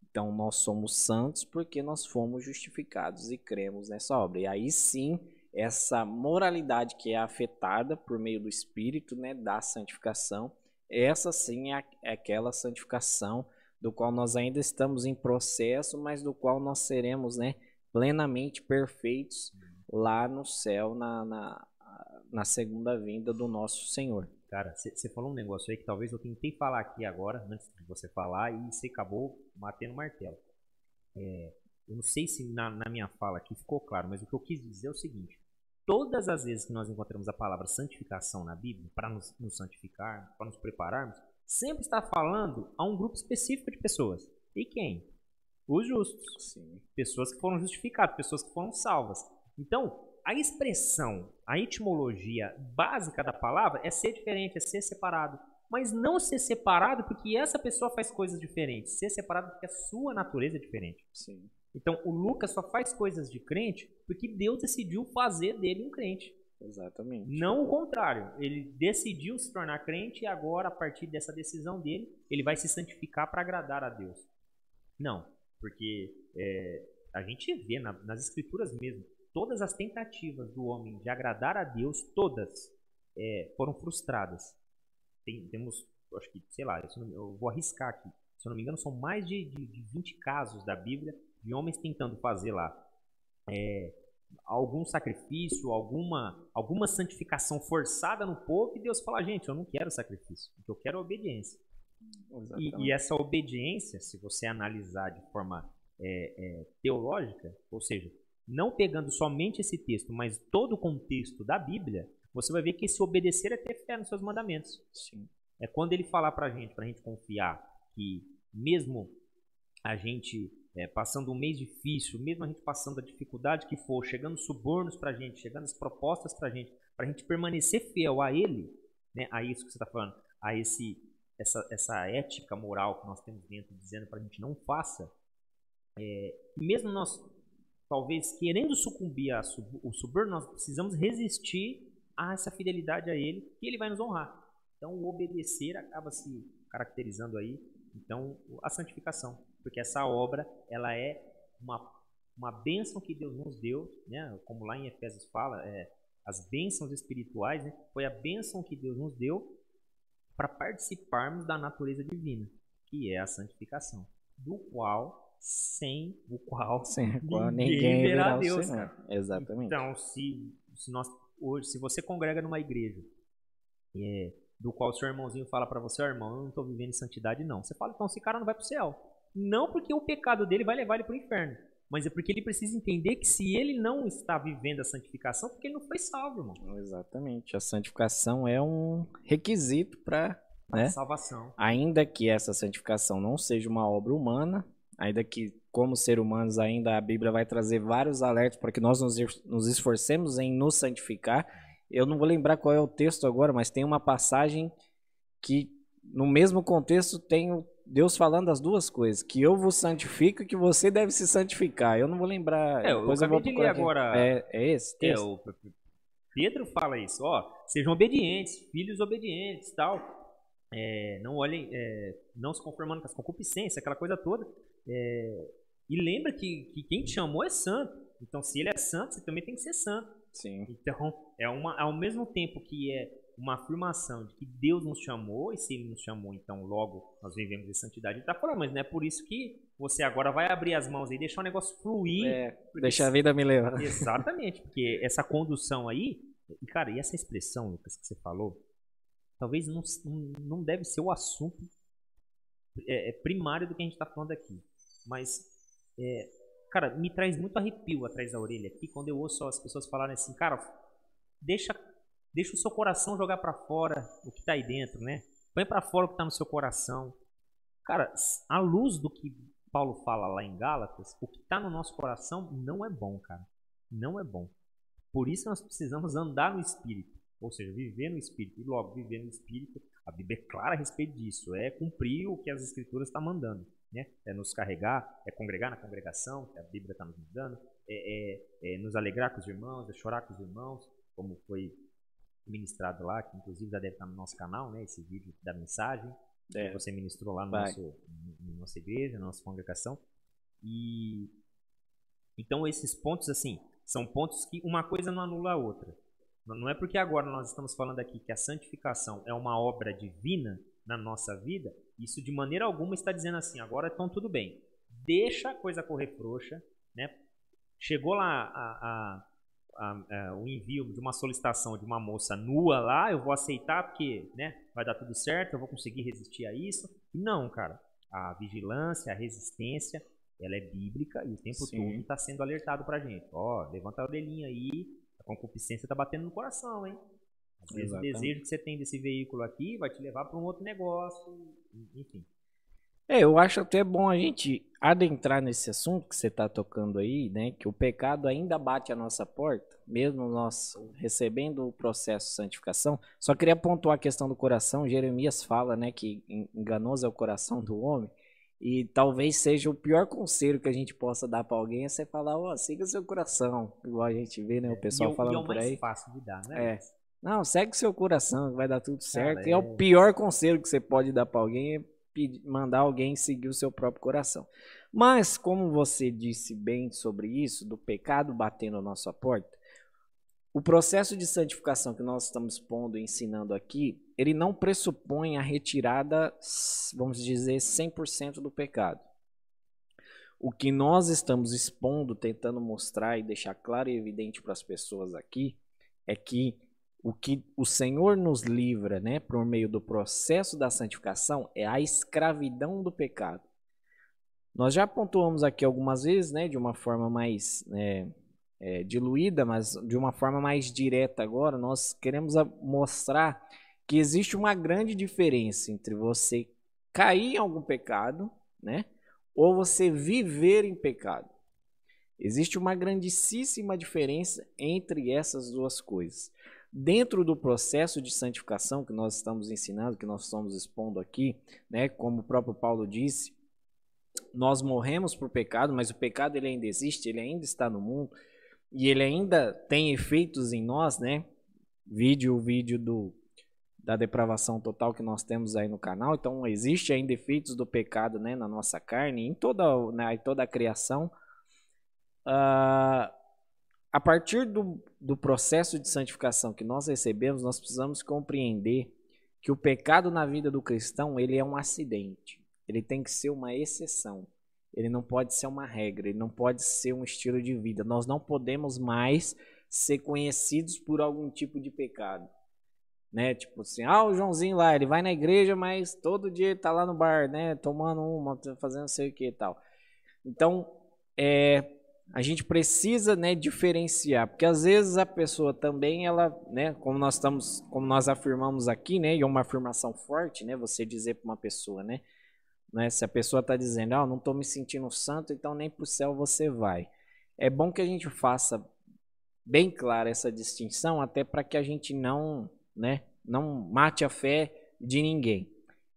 Então, nós somos santos porque nós fomos justificados e cremos nessa obra. E aí sim, essa moralidade que é afetada por meio do Espírito, né, da santificação, essa sim é é aquela santificação do qual nós ainda estamos em processo, mas do qual nós seremos né, plenamente perfeitos lá no céu, na, na, na segunda vinda do nosso Senhor. Cara, você falou um negócio aí que talvez eu tentei falar aqui agora, antes de você falar, e você acabou batendo o martelo. É, eu não sei se na, na minha fala aqui ficou claro, mas o que eu quis dizer é o seguinte: todas as vezes que nós encontramos a palavra santificação na Bíblia, para nos, nos santificar, para nos prepararmos, sempre está falando a um grupo específico de pessoas. E quem? Os justos Sim. pessoas que foram justificadas, pessoas que foram salvas. Então, a expressão, a etimologia básica da palavra é ser diferente, é ser separado. Mas não ser separado porque essa pessoa faz coisas diferentes. Ser separado porque a sua natureza é diferente. Sim. Então, o Lucas só faz coisas de crente porque Deus decidiu fazer dele um crente. Exatamente. Não o contrário. Ele decidiu se tornar crente e agora, a partir dessa decisão dele, ele vai se santificar para agradar a Deus. Não, porque é, a gente vê na- nas escrituras mesmo, todas as tentativas do homem de agradar a Deus, todas é, foram frustradas. Tem- temos, acho que, sei lá, eu, não- eu vou arriscar aqui. Se eu não me engano, são mais de, de, de 20 casos da Bíblia de homens tentando fazer lá é, algum sacrifício, alguma, alguma santificação forçada no povo, e Deus fala, gente, eu não quero sacrifício, o que eu quero é obediência. E, e essa obediência, se você analisar de forma é, é, teológica, ou seja, não pegando somente esse texto, mas todo o contexto da Bíblia, você vai ver que esse obedecer é ter fé nos seus mandamentos. Sim. É quando ele falar pra gente, pra gente confiar que mesmo a gente é, passando um mês difícil, mesmo a gente passando a dificuldade que for, chegando subornos pra gente, chegando as propostas pra gente, pra gente permanecer fiel a ele, né, a isso que você tá falando, a esse essa, essa ética moral que nós temos dentro, dizendo pra gente não faça, é, mesmo nós talvez querendo sucumbir ao suborno, nós precisamos resistir a essa fidelidade a ele, e ele vai nos honrar. Então, o obedecer acaba se caracterizando aí, então, a santificação, porque essa obra, ela é uma, uma bênção que Deus nos deu, né? como lá em Efésios fala, é, as bênçãos espirituais, né? foi a bênção que Deus nos deu para participarmos da natureza divina, que é a santificação, do qual, sem o qual, Sem qual Ninguém ninguém verá o Deus, Senhor. Exatamente. então, se, se nós hoje, se você congrega numa igreja é, do qual seu irmãozinho fala pra você, ó irmão, eu não tô vivendo em santidade não. Você fala, então esse cara não vai pro céu. Não porque o pecado dele vai levar ele pro inferno, mas é porque ele precisa entender que se ele não está vivendo a santificação, porque ele não foi salvo, irmão. Exatamente. A santificação é um requisito para, né? Salvação. Ainda que essa santificação não seja uma obra humana, ainda que como ser humanos ainda a Bíblia vai trazer vários alertas para que nós nos es- nos esforcemos em nos santificar. Eu não vou lembrar qual é o texto agora, mas tem uma passagem que no mesmo contexto tem Deus falando as duas coisas, que eu vos santifico e que você deve se santificar. Eu não vou lembrar. É, eu acabei vou de ler agora- É, é esse É, texto? o Pedro fala isso, ó, sejam obedientes, filhos obedientes, tal. É, não olhem, é, não se conformando com as concupiscências, aquela coisa toda. É, e lembra que, que quem te chamou é santo. Então, se ele é santo, você também tem que ser santo. Sim. Então, é uma, ao mesmo tempo que é uma afirmação de que Deus nos chamou, e se Ele nos chamou, então logo nós vivemos em santidade. Ele está falando, mas não é por isso que você agora vai abrir as mãos e deixar o negócio fluir. É, deixa a vida me levar. Exatamente, porque essa condução aí, e cara, e essa expressão, Lucas, que você falou, talvez não, não deve ser o assunto é, é primário do que a gente está falando aqui. Mas, é, cara, me traz muito arrepio atrás da orelha aqui quando eu ouço as pessoas falarem assim, cara, deixa Deixa o seu coração jogar para fora o que está aí dentro, né? Põe para fora o que está no seu coração. Cara, à luz do que Paulo fala lá em Gálatas, o que está no nosso coração não é bom, cara. Não é bom. Por isso nós precisamos andar no Espírito. Ou seja, viver no Espírito. E logo, viver no Espírito, a Bíblia é clara a respeito disso. É cumprir o que as Escrituras estão tá mandando. Né? É nos carregar, é congregar na congregação, que a Bíblia está nos mandando. É, é, é nos alegrar com os irmãos, é chorar com os irmãos, como foi ministrado lá, que inclusive já deve estar no nosso canal, né? Esse vídeo da mensagem é. que você ministrou lá no nosso, no, na nossa igreja, na nossa congregação. E então esses pontos assim são pontos que uma coisa não anula a outra. Não é porque agora nós estamos falando aqui que a santificação é uma obra divina na nossa vida, isso de maneira alguma está dizendo assim, agora então tudo bem. Deixa a coisa correr frouxa, né? Chegou lá a, a a, o envio de uma solicitação de uma moça nua lá, eu vou aceitar porque né, vai dar tudo certo, eu vou conseguir resistir a isso. Não, cara. A vigilância, a resistência, ela é bíblica e o tempo Sim. todo está sendo alertado pra gente. Ó, levanta a orelhinha aí, a concupiscência está batendo no coração, hein? Às vezes Exatamente. o desejo que você tem desse veículo aqui vai te levar para um outro negócio, enfim. É, eu acho até bom a gente adentrar nesse assunto que você está tocando aí, né? Que o pecado ainda bate a nossa porta, mesmo nós recebendo o processo de santificação. Só queria pontuar a questão do coração. Jeremias fala, né, que enganoso é o coração do homem. E talvez seja o pior conselho que a gente possa dar para alguém é você falar, ó, oh, siga seu coração, igual a gente vê, né, o pessoal e, falando e é o por aí. fácil de dar, né? É. Não, segue seu coração, vai dar tudo certo. Cara, é... é o pior conselho que você pode dar para alguém é mandar alguém seguir o seu próprio coração. Mas, como você disse bem sobre isso, do pecado batendo na nossa porta, o processo de santificação que nós estamos pondo e ensinando aqui, ele não pressupõe a retirada, vamos dizer, 100% do pecado. O que nós estamos expondo, tentando mostrar e deixar claro e evidente para as pessoas aqui, é que o que o Senhor nos livra, né, por meio do processo da santificação, é a escravidão do pecado. Nós já pontuamos aqui algumas vezes, né, de uma forma mais é, é, diluída, mas de uma forma mais direta agora, nós queremos mostrar que existe uma grande diferença entre você cair em algum pecado, né, ou você viver em pecado. Existe uma grandíssima diferença entre essas duas coisas. Dentro do processo de santificação que nós estamos ensinando, que nós estamos expondo aqui, né, como o próprio Paulo disse, nós morremos por pecado, mas o pecado ele ainda existe, ele ainda está no mundo e ele ainda tem efeitos em nós, né? Vídeo, o vídeo do da depravação total que nós temos aí no canal. Então existe ainda efeitos do pecado, né, na nossa carne, em toda, né, em toda a criação. Uh, a partir do, do processo de santificação que nós recebemos, nós precisamos compreender que o pecado na vida do cristão ele é um acidente. Ele tem que ser uma exceção. Ele não pode ser uma regra, ele não pode ser um estilo de vida. Nós não podemos mais ser conhecidos por algum tipo de pecado. Né? Tipo assim, ah, o Joãozinho lá, ele vai na igreja, mas todo dia ele tá lá no bar, né, tomando uma, fazendo sei o que e tal. Então, é, a gente precisa, né, diferenciar, porque às vezes a pessoa também ela, né, como nós estamos, como nós afirmamos aqui, né, e é uma afirmação forte, né, você dizer para uma pessoa, né, né, se a pessoa está dizendo, ah, não estou me sentindo santo, então nem para o céu você vai. É bom que a gente faça bem clara essa distinção, até para que a gente não, né, não mate a fé de ninguém.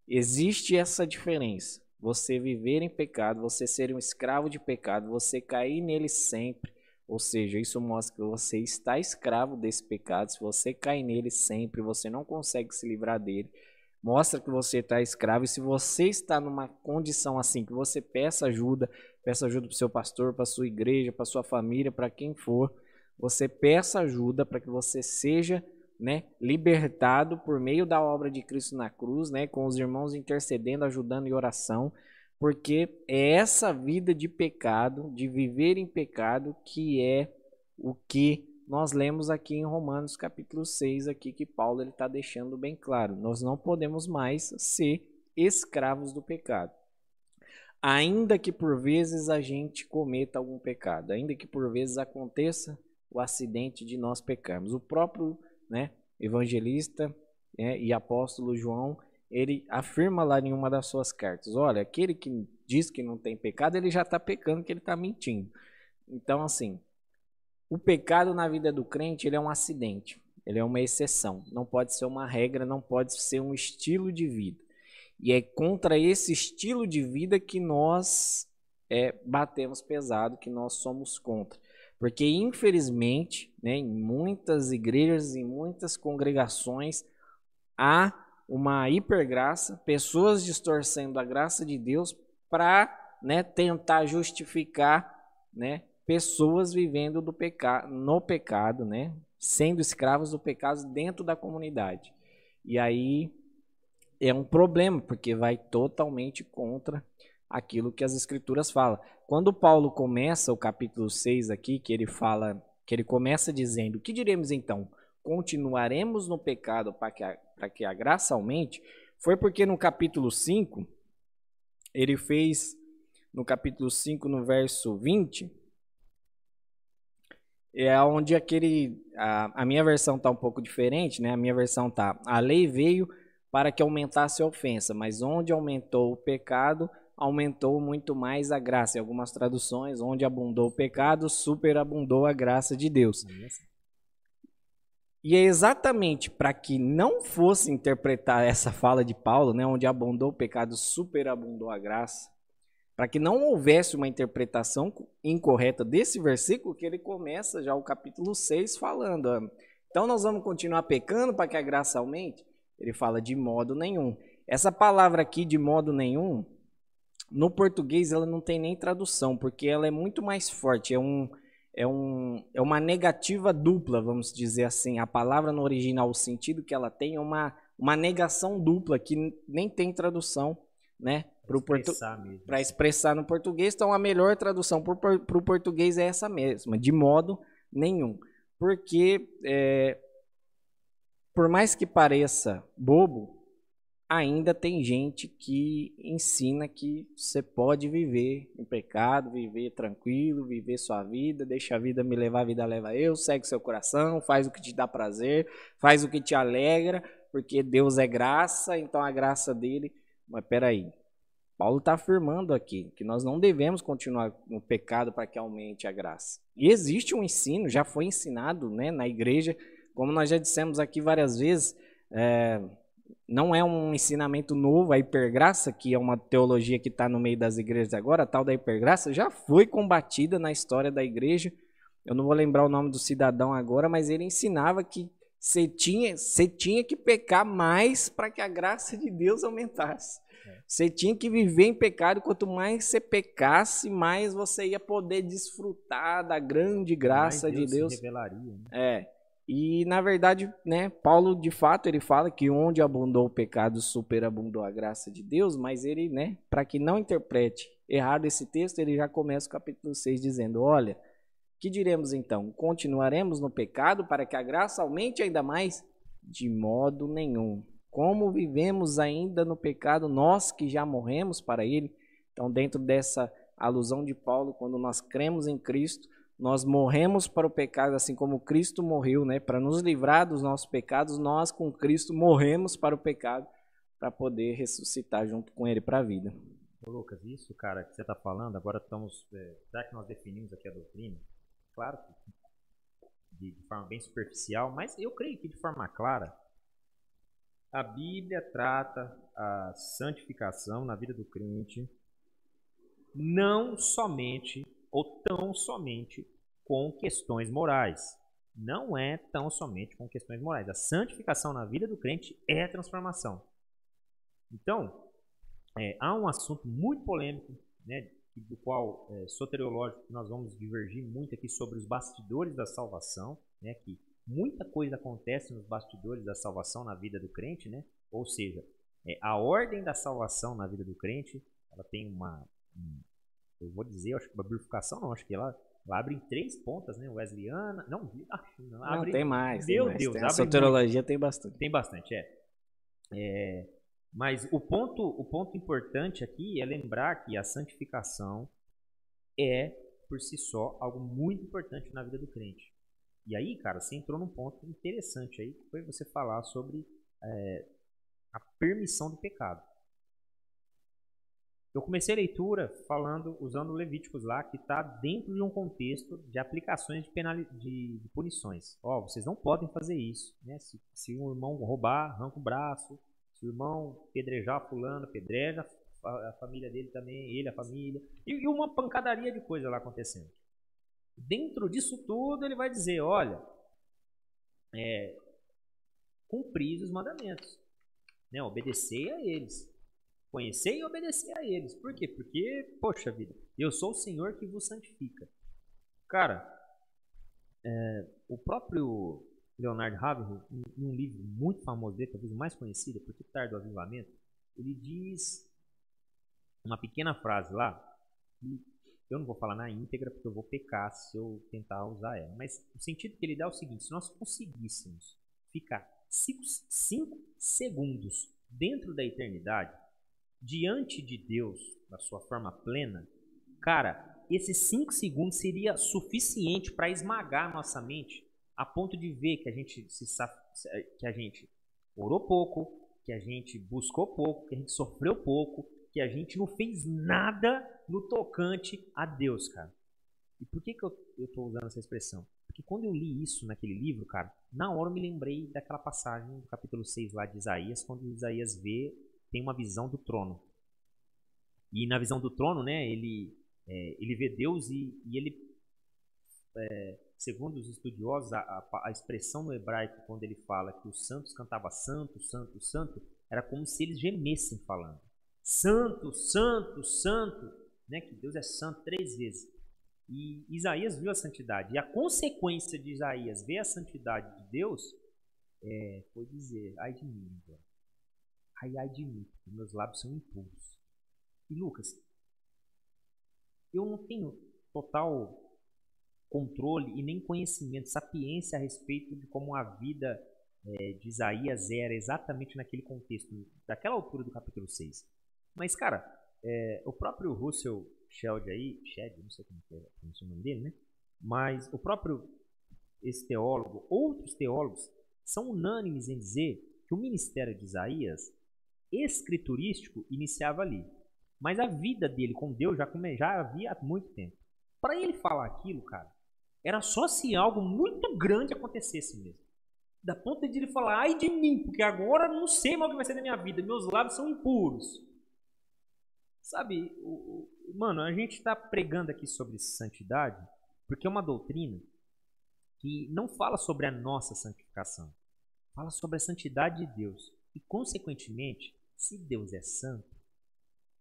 Existe essa diferença você viver em pecado, você ser um escravo de pecado, você cair nele sempre. Ou seja, isso mostra que você está escravo desse pecado. Se você cai nele sempre, você não consegue se livrar dele. Mostra que você está escravo. E se você está numa condição assim, que você peça ajuda, peça ajuda para o seu pastor, para sua igreja, para sua família, para quem for, você peça ajuda para que você seja né, libertado por meio da obra de Cristo na cruz, né, com os irmãos intercedendo, ajudando em oração, porque é essa vida de pecado, de viver em pecado, que é o que nós lemos aqui em Romanos capítulo 6, aqui que Paulo está deixando bem claro. Nós não podemos mais ser escravos do pecado. Ainda que por vezes a gente cometa algum pecado, ainda que por vezes aconteça o acidente de nós pecarmos. O próprio né, evangelista né, e apóstolo João, ele afirma lá em uma das suas cartas: olha, aquele que diz que não tem pecado, ele já está pecando, que ele está mentindo. Então, assim, o pecado na vida do crente ele é um acidente, ele é uma exceção, não pode ser uma regra, não pode ser um estilo de vida. E é contra esse estilo de vida que nós é, batemos pesado, que nós somos contra. Porque, infelizmente, né, em muitas igrejas, em muitas congregações, há uma hipergraça, pessoas distorcendo a graça de Deus para né, tentar justificar né, pessoas vivendo do peca no pecado, né? Sendo escravos do pecado dentro da comunidade. E aí é um problema, porque vai totalmente contra aquilo que as escrituras falam. Quando Paulo começa o capítulo 6 aqui, que ele fala, que ele começa dizendo: "Que diremos então? Continuaremos no pecado para que a, para que a graça aumente?" Foi porque no capítulo 5 ele fez no capítulo 5 no verso 20, é onde aquele a, a minha versão está um pouco diferente, né? A minha versão tá a lei veio para que aumentasse a ofensa, mas onde aumentou o pecado, aumentou muito mais a graça. Em algumas traduções, onde abundou o pecado, superabundou a graça de Deus. E é exatamente para que não fosse interpretar essa fala de Paulo, né, onde abundou o pecado, superabundou a graça, para que não houvesse uma interpretação incorreta desse versículo, que ele começa já o capítulo 6 falando. Então nós vamos continuar pecando para que a graça aumente? Ele fala de modo nenhum. Essa palavra aqui, de modo nenhum, no português ela não tem nem tradução, porque ela é muito mais forte. É, um, é, um, é uma negativa dupla, vamos dizer assim. A palavra no original, o sentido que ela tem é uma, uma negação dupla, que nem tem tradução, né? Para expressar, portu... expressar no português. Então, a melhor tradução para o português é essa mesma, de modo nenhum. Porque, é, por mais que pareça bobo, ainda tem gente que ensina que você pode viver em pecado, viver tranquilo, viver sua vida, deixa a vida me levar, a vida leva eu, segue seu coração, faz o que te dá prazer, faz o que te alegra, porque Deus é graça, então a graça dele. Mas peraí, Paulo está afirmando aqui que nós não devemos continuar no pecado para que aumente a graça. E existe um ensino, já foi ensinado né, na igreja, como nós já dissemos aqui várias vezes, é, não é um ensinamento novo, a hipergraça, que é uma teologia que está no meio das igrejas agora, a tal da hipergraça, já foi combatida na história da igreja. Eu não vou lembrar o nome do cidadão agora, mas ele ensinava que você tinha, você tinha que pecar mais para que a graça de Deus aumentasse. Você tinha que viver em pecado, quanto mais você pecasse, mais você ia poder desfrutar da grande graça Deus de Deus. revelaria, né? É. E na verdade, né, Paulo de fato ele fala que onde abundou o pecado, superabundou a graça de Deus, mas ele, né, para que não interprete errado esse texto, ele já começa o capítulo 6 dizendo: "Olha, que diremos então? Continuaremos no pecado para que a graça aumente ainda mais? De modo nenhum. Como vivemos ainda no pecado, nós que já morremos para ele? Então, dentro dessa alusão de Paulo, quando nós cremos em Cristo, nós morremos para o pecado, assim como Cristo morreu, né? Para nos livrar dos nossos pecados, nós com Cristo morremos para o pecado, para poder ressuscitar junto com Ele para a vida. Ô Lucas, isso, cara, que você está falando, agora estamos. É, já que nós definimos aqui a doutrina, claro que de, de forma bem superficial, mas eu creio que de forma clara, a Bíblia trata a santificação na vida do crente não somente ou tão somente com questões morais. Não é tão somente com questões morais. A santificação na vida do crente é transformação. Então, é, há um assunto muito polêmico, né, do qual é, soteriológico nós vamos divergir muito aqui sobre os bastidores da salvação, né, que muita coisa acontece nos bastidores da salvação na vida do crente, né? Ou seja, é, a ordem da salvação na vida do crente, ela tem uma, um, eu vou dizer, acho que uma bifurcação não, acho que ela, ela abre em três pontas, né? Wesleyana, não, acho não, abre, não tem mais. Meu tem mais. Deus, tem a soterologia muito. tem bastante. Tem bastante, é. é. Mas o ponto, o ponto importante aqui é lembrar que a santificação é, por si só, algo muito importante na vida do crente. E aí, cara, você entrou num ponto interessante aí, que foi você falar sobre é, a permissão do pecado. Eu comecei a leitura falando, usando Levíticos lá, que está dentro de um contexto de aplicações de, penali de, de punições. Ó, oh, vocês não podem fazer isso. Né? Se, se um irmão roubar, arranca o braço. Se o irmão pedrejar fulano, pedreja a, a família dele também, ele, a família. E, e uma pancadaria de coisa lá acontecendo. Dentro disso tudo, ele vai dizer: olha, é, cumprir os mandamentos, né? obedecer a eles. Conhecer e obedecer a eles. Por quê? Porque, poxa vida, eu sou o Senhor que vos santifica. Cara, é, o próprio Leonard Ravenhill, em um livro muito famoso dele, talvez o mais conhecido, Por que tarde o avivamento, ele diz uma pequena frase lá, eu não vou falar na íntegra porque eu vou pecar se eu tentar usar ela, mas o sentido que ele dá é o seguinte, se nós conseguíssemos ficar 5 segundos dentro da eternidade, diante de Deus, na sua forma plena, cara, esses 5 segundos seria suficiente para esmagar nossa mente a ponto de ver que a gente se que a gente orou pouco, que a gente buscou pouco, que a gente sofreu pouco, que a gente não fez nada no tocante a Deus, cara. E por que, que eu, tô usando essa expressão? Porque quando eu li isso naquele livro, cara, na hora eu me lembrei daquela passagem do capítulo 6 lá de Isaías, quando Isaías vê, tem uma visão do trono. E na visão do trono, né, ele, é, ele vê Deus e, e ele, é, segundo os estudiosos, a, a, a, expressão no hebraico, quando ele fala que os santos cantavam santo, santo, santo, era como se eles gemessem falando. Santo, santo, santo, né? Que Deus é santo três vezes. E Isaías viu a santidade. E a consequência de Isaías ver a santidade de Deus é, foi dizer: ai de mim, agora. Ai, ai de mim, meus lábios são impuros. E Lucas, eu não tenho total controle e nem conhecimento, sapiência a respeito de como a vida é, de Isaías era exatamente naquele contexto, daquela altura do capítulo 6. Mas, cara, é, o próprio Russell Sheld aí, Shed, não sei como é, como é o nome dele, né? Mas o próprio esse teólogo, outros teólogos, são unânimes em dizer que o ministério de Isaías, escriturístico, iniciava ali. Mas a vida dele com Deus já, já havia há muito tempo. Para ele falar aquilo, cara, era só se algo muito grande acontecesse mesmo. Da ponta de ele falar, ai de mim, porque agora não sei mais o que vai ser da minha vida, meus lábios são impuros. Sabe, o, o, mano, a gente está pregando aqui sobre santidade porque é uma doutrina que não fala sobre a nossa santificação, fala sobre a santidade de Deus. E, consequentemente, se Deus é santo,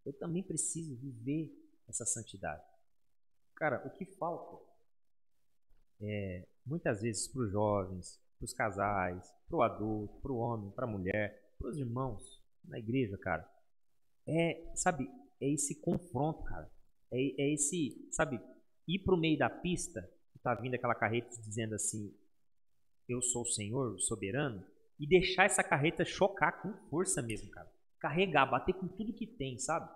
eu também preciso viver essa santidade. Cara, o que falta é, muitas vezes para os jovens, para os casais, para o adulto, para o homem, para a mulher, para os irmãos na igreja, cara, é, sabe, é esse confronto, cara. É, é esse, sabe, ir pro meio da pista, que tá vindo aquela carreta dizendo assim, eu sou o Senhor, o soberano, e deixar essa carreta chocar com força mesmo, cara. Carregar, bater com tudo que tem, sabe?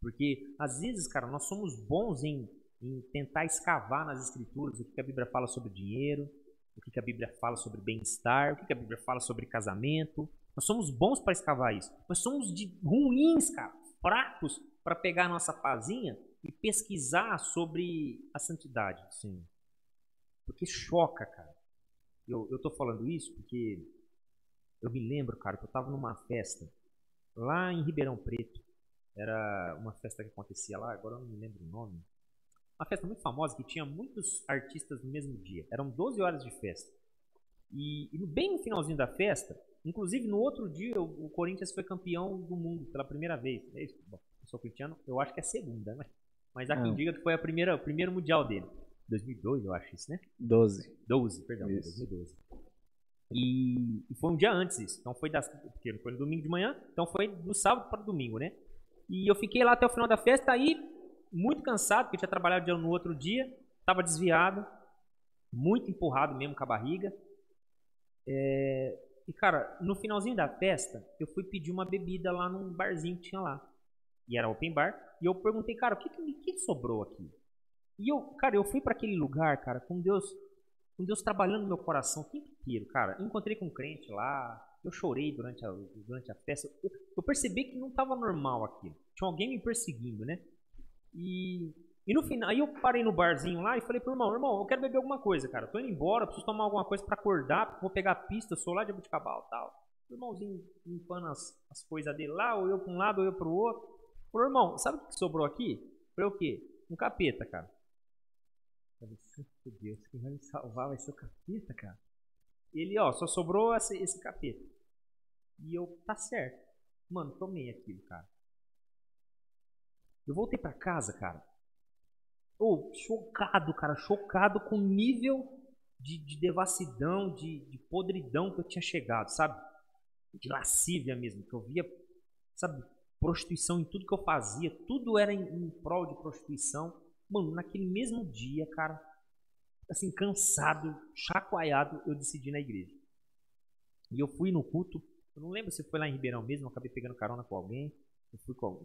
Porque às vezes, cara, nós somos bons em, em tentar escavar nas escrituras o que a Bíblia fala sobre dinheiro, o que a Bíblia fala sobre bem-estar, o que a Bíblia fala sobre casamento. Nós somos bons para escavar isso. Nós somos de ruins, cara fracos para pegar a nossa pazinha e pesquisar sobre a santidade Senhor. Porque choca, cara. Eu, eu tô falando isso porque eu me lembro, cara, que eu estava numa festa lá em Ribeirão Preto. Era uma festa que acontecia lá, agora eu não me lembro o nome. Uma festa muito famosa que tinha muitos artistas no mesmo dia. Eram 12 horas de festa. E, e bem no finalzinho da festa, Inclusive, no outro dia, o Corinthians foi campeão do mundo pela primeira vez. É isso, Eu sou corintiano, eu acho que é a segunda, né? Mas há Não. quem diga que foi a primeira, o primeiro mundial dele. 2002, eu acho isso, né? 12. 12, perdão, Isso. 2012. E, e foi um dia antes isso. Então foi das, porque foi no domingo de manhã, então foi do sábado para o domingo, né? E eu fiquei lá até o final da festa, aí muito cansado, porque eu tinha trabalhado no outro dia, estava desviado, muito empurrado mesmo com a barriga. É, e cara, no finalzinho da festa, eu fui pedir uma bebida lá num barzinho que tinha lá. E era open bar. E eu perguntei, cara, o que, que, que sobrou aqui? E eu, cara, eu fui para aquele lugar, cara, com Deus, com Deus trabalhando no meu coração o tempo inteiro, cara. Eu encontrei com um crente lá, eu chorei durante a, durante a festa. Eu, eu percebi que não estava normal aquilo. Tinha alguém me perseguindo, né? E, e no final, aí eu parei no barzinho lá e falei pro irmão, irmão, eu quero beber alguma coisa, cara. Tô indo embora, preciso tomar alguma coisa para acordar, vou pegar a pista, sou lá de Abuticabal tal. O irmãozinho limpando as, as coisas dele lá, ou eu pra um lado, ou eu pro outro. Falei, irmão, sabe o que sobrou aqui? Falei, o quê? Um capeta, cara. Falei, santo Deus, quem vai me salvar vai ser o capeta, cara. Ele, ó, só sobrou esse, esse capeta. E eu, tá certo. Mano, tomei aquilo, cara. Eu voltei pra casa, cara. Ô, chocado, cara, chocado com o nível de, de devassidão, de, de podridão que eu tinha chegado, sabe? De lascívia mesmo, que eu via, sabe, prostituição em tudo que eu fazia, tudo era em, em prol de prostituição. Mano, naquele mesmo dia, cara, assim, cansado, chacoalhado, eu decidi na igreja. E eu fui no culto, eu não lembro se foi lá em Ribeirão mesmo, eu acabei pegando carona com alguém. Eu fui com.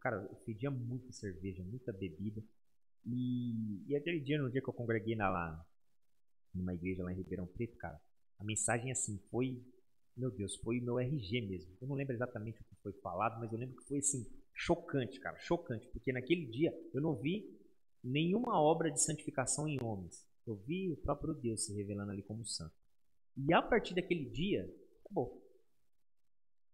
Cara, eu pedia muita cerveja, muita bebida. E, e aquele dia, no dia que eu congreguei na, lá, numa igreja lá em Ribeirão Preto, cara, a mensagem assim foi. Meu Deus, foi meu RG mesmo. Eu não lembro exatamente o que foi falado, mas eu lembro que foi assim, chocante, cara, chocante. Porque naquele dia eu não vi nenhuma obra de santificação em homens. Eu vi o próprio Deus se revelando ali como santo. E a partir daquele dia, acabou.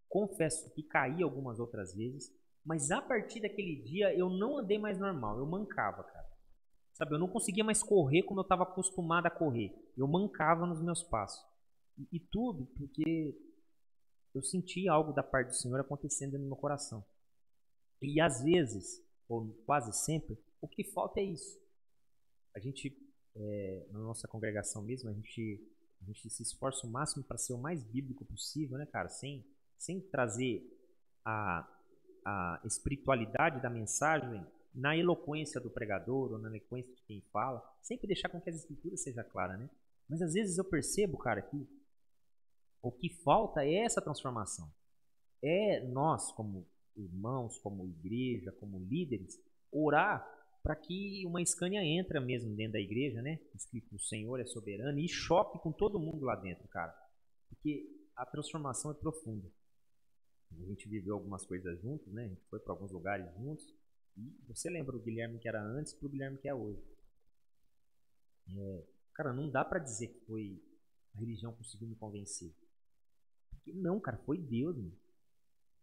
Confesso que caí algumas outras vezes, mas a partir daquele dia eu não andei mais normal, eu mancava, cara. Sabe, eu não conseguia mais correr como eu estava acostumado a correr. Eu mancava nos meus passos. E, e tudo porque eu senti algo da parte do Senhor acontecendo no meu coração. E às vezes, ou quase sempre, o que falta é isso. A gente, é, na nossa congregação mesmo, a gente, a gente se esforça o máximo para ser o mais bíblico possível, né, cara? Sem, sem trazer a, a espiritualidade da mensagem na eloquência do pregador ou na eloquência de quem fala, sempre deixar com que as escrituras seja clara, né? Mas às vezes eu percebo, cara, que o que falta é essa transformação. É nós, como irmãos, como igreja, como líderes, orar para que uma Scania entre mesmo dentro da igreja, né? Escrito o Senhor é soberano e choque com todo mundo lá dentro, cara. Porque a transformação é profunda. A gente viveu algumas coisas juntos, né? A gente foi para alguns lugares juntos. E você lembra o Guilherme que era antes pro Guilherme que é hoje. É, cara, não dá para dizer que foi a religião conseguiu me convencer. Porque não, cara, foi Deus, mano.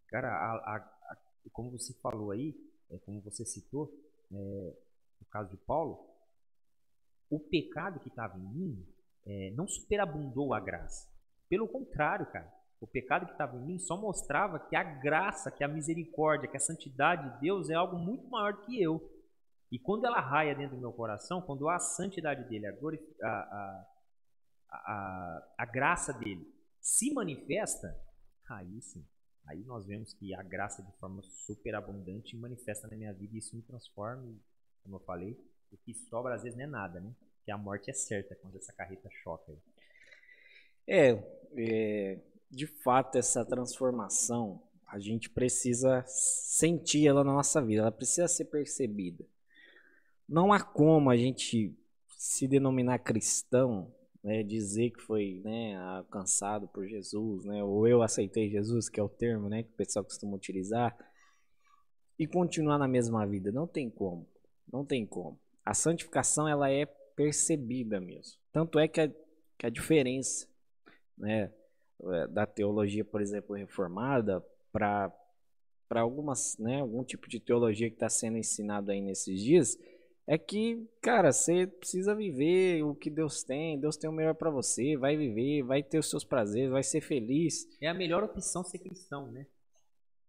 Cara, a, a, a, como você falou aí, é, como você citou, é, no caso de Paulo, o pecado que estava em mim é, não superabundou a graça. Pelo contrário, cara, o pecado que estava em mim só mostrava que a graça, que a misericórdia, que a santidade de Deus é algo muito maior do que eu. E quando ela raia dentro do meu coração, quando a santidade dele, a, a, a, a graça dele se manifesta, aí sim, aí nós vemos que a graça de forma superabundante manifesta na minha vida e isso me transforma, como eu falei, o que sobra às vezes não é nada, né? Que a morte é certa quando essa carreta choca. aí. É, é, de fato, essa transformação, a gente precisa sentir ela na nossa vida, ela precisa ser percebida. Não há como a gente se denominar cristão, né, dizer que foi né, alcançado por Jesus, né, ou eu aceitei Jesus, que é o termo né, que o pessoal costuma utilizar, e continuar na mesma vida. Não tem como. Não tem como. A santificação ela é percebida mesmo. Tanto é que a, que a diferença né, eh, da teologia, por exemplo, reformada para algumas, né, algum tipo de teologia que está sendo ensinado aí nesses dias, é que, cara, você precisa viver o que Deus tem, Deus tem o melhor para você, vai viver, vai ter os seus prazeres, vai ser feliz. É a melhor opção ser cristão, né?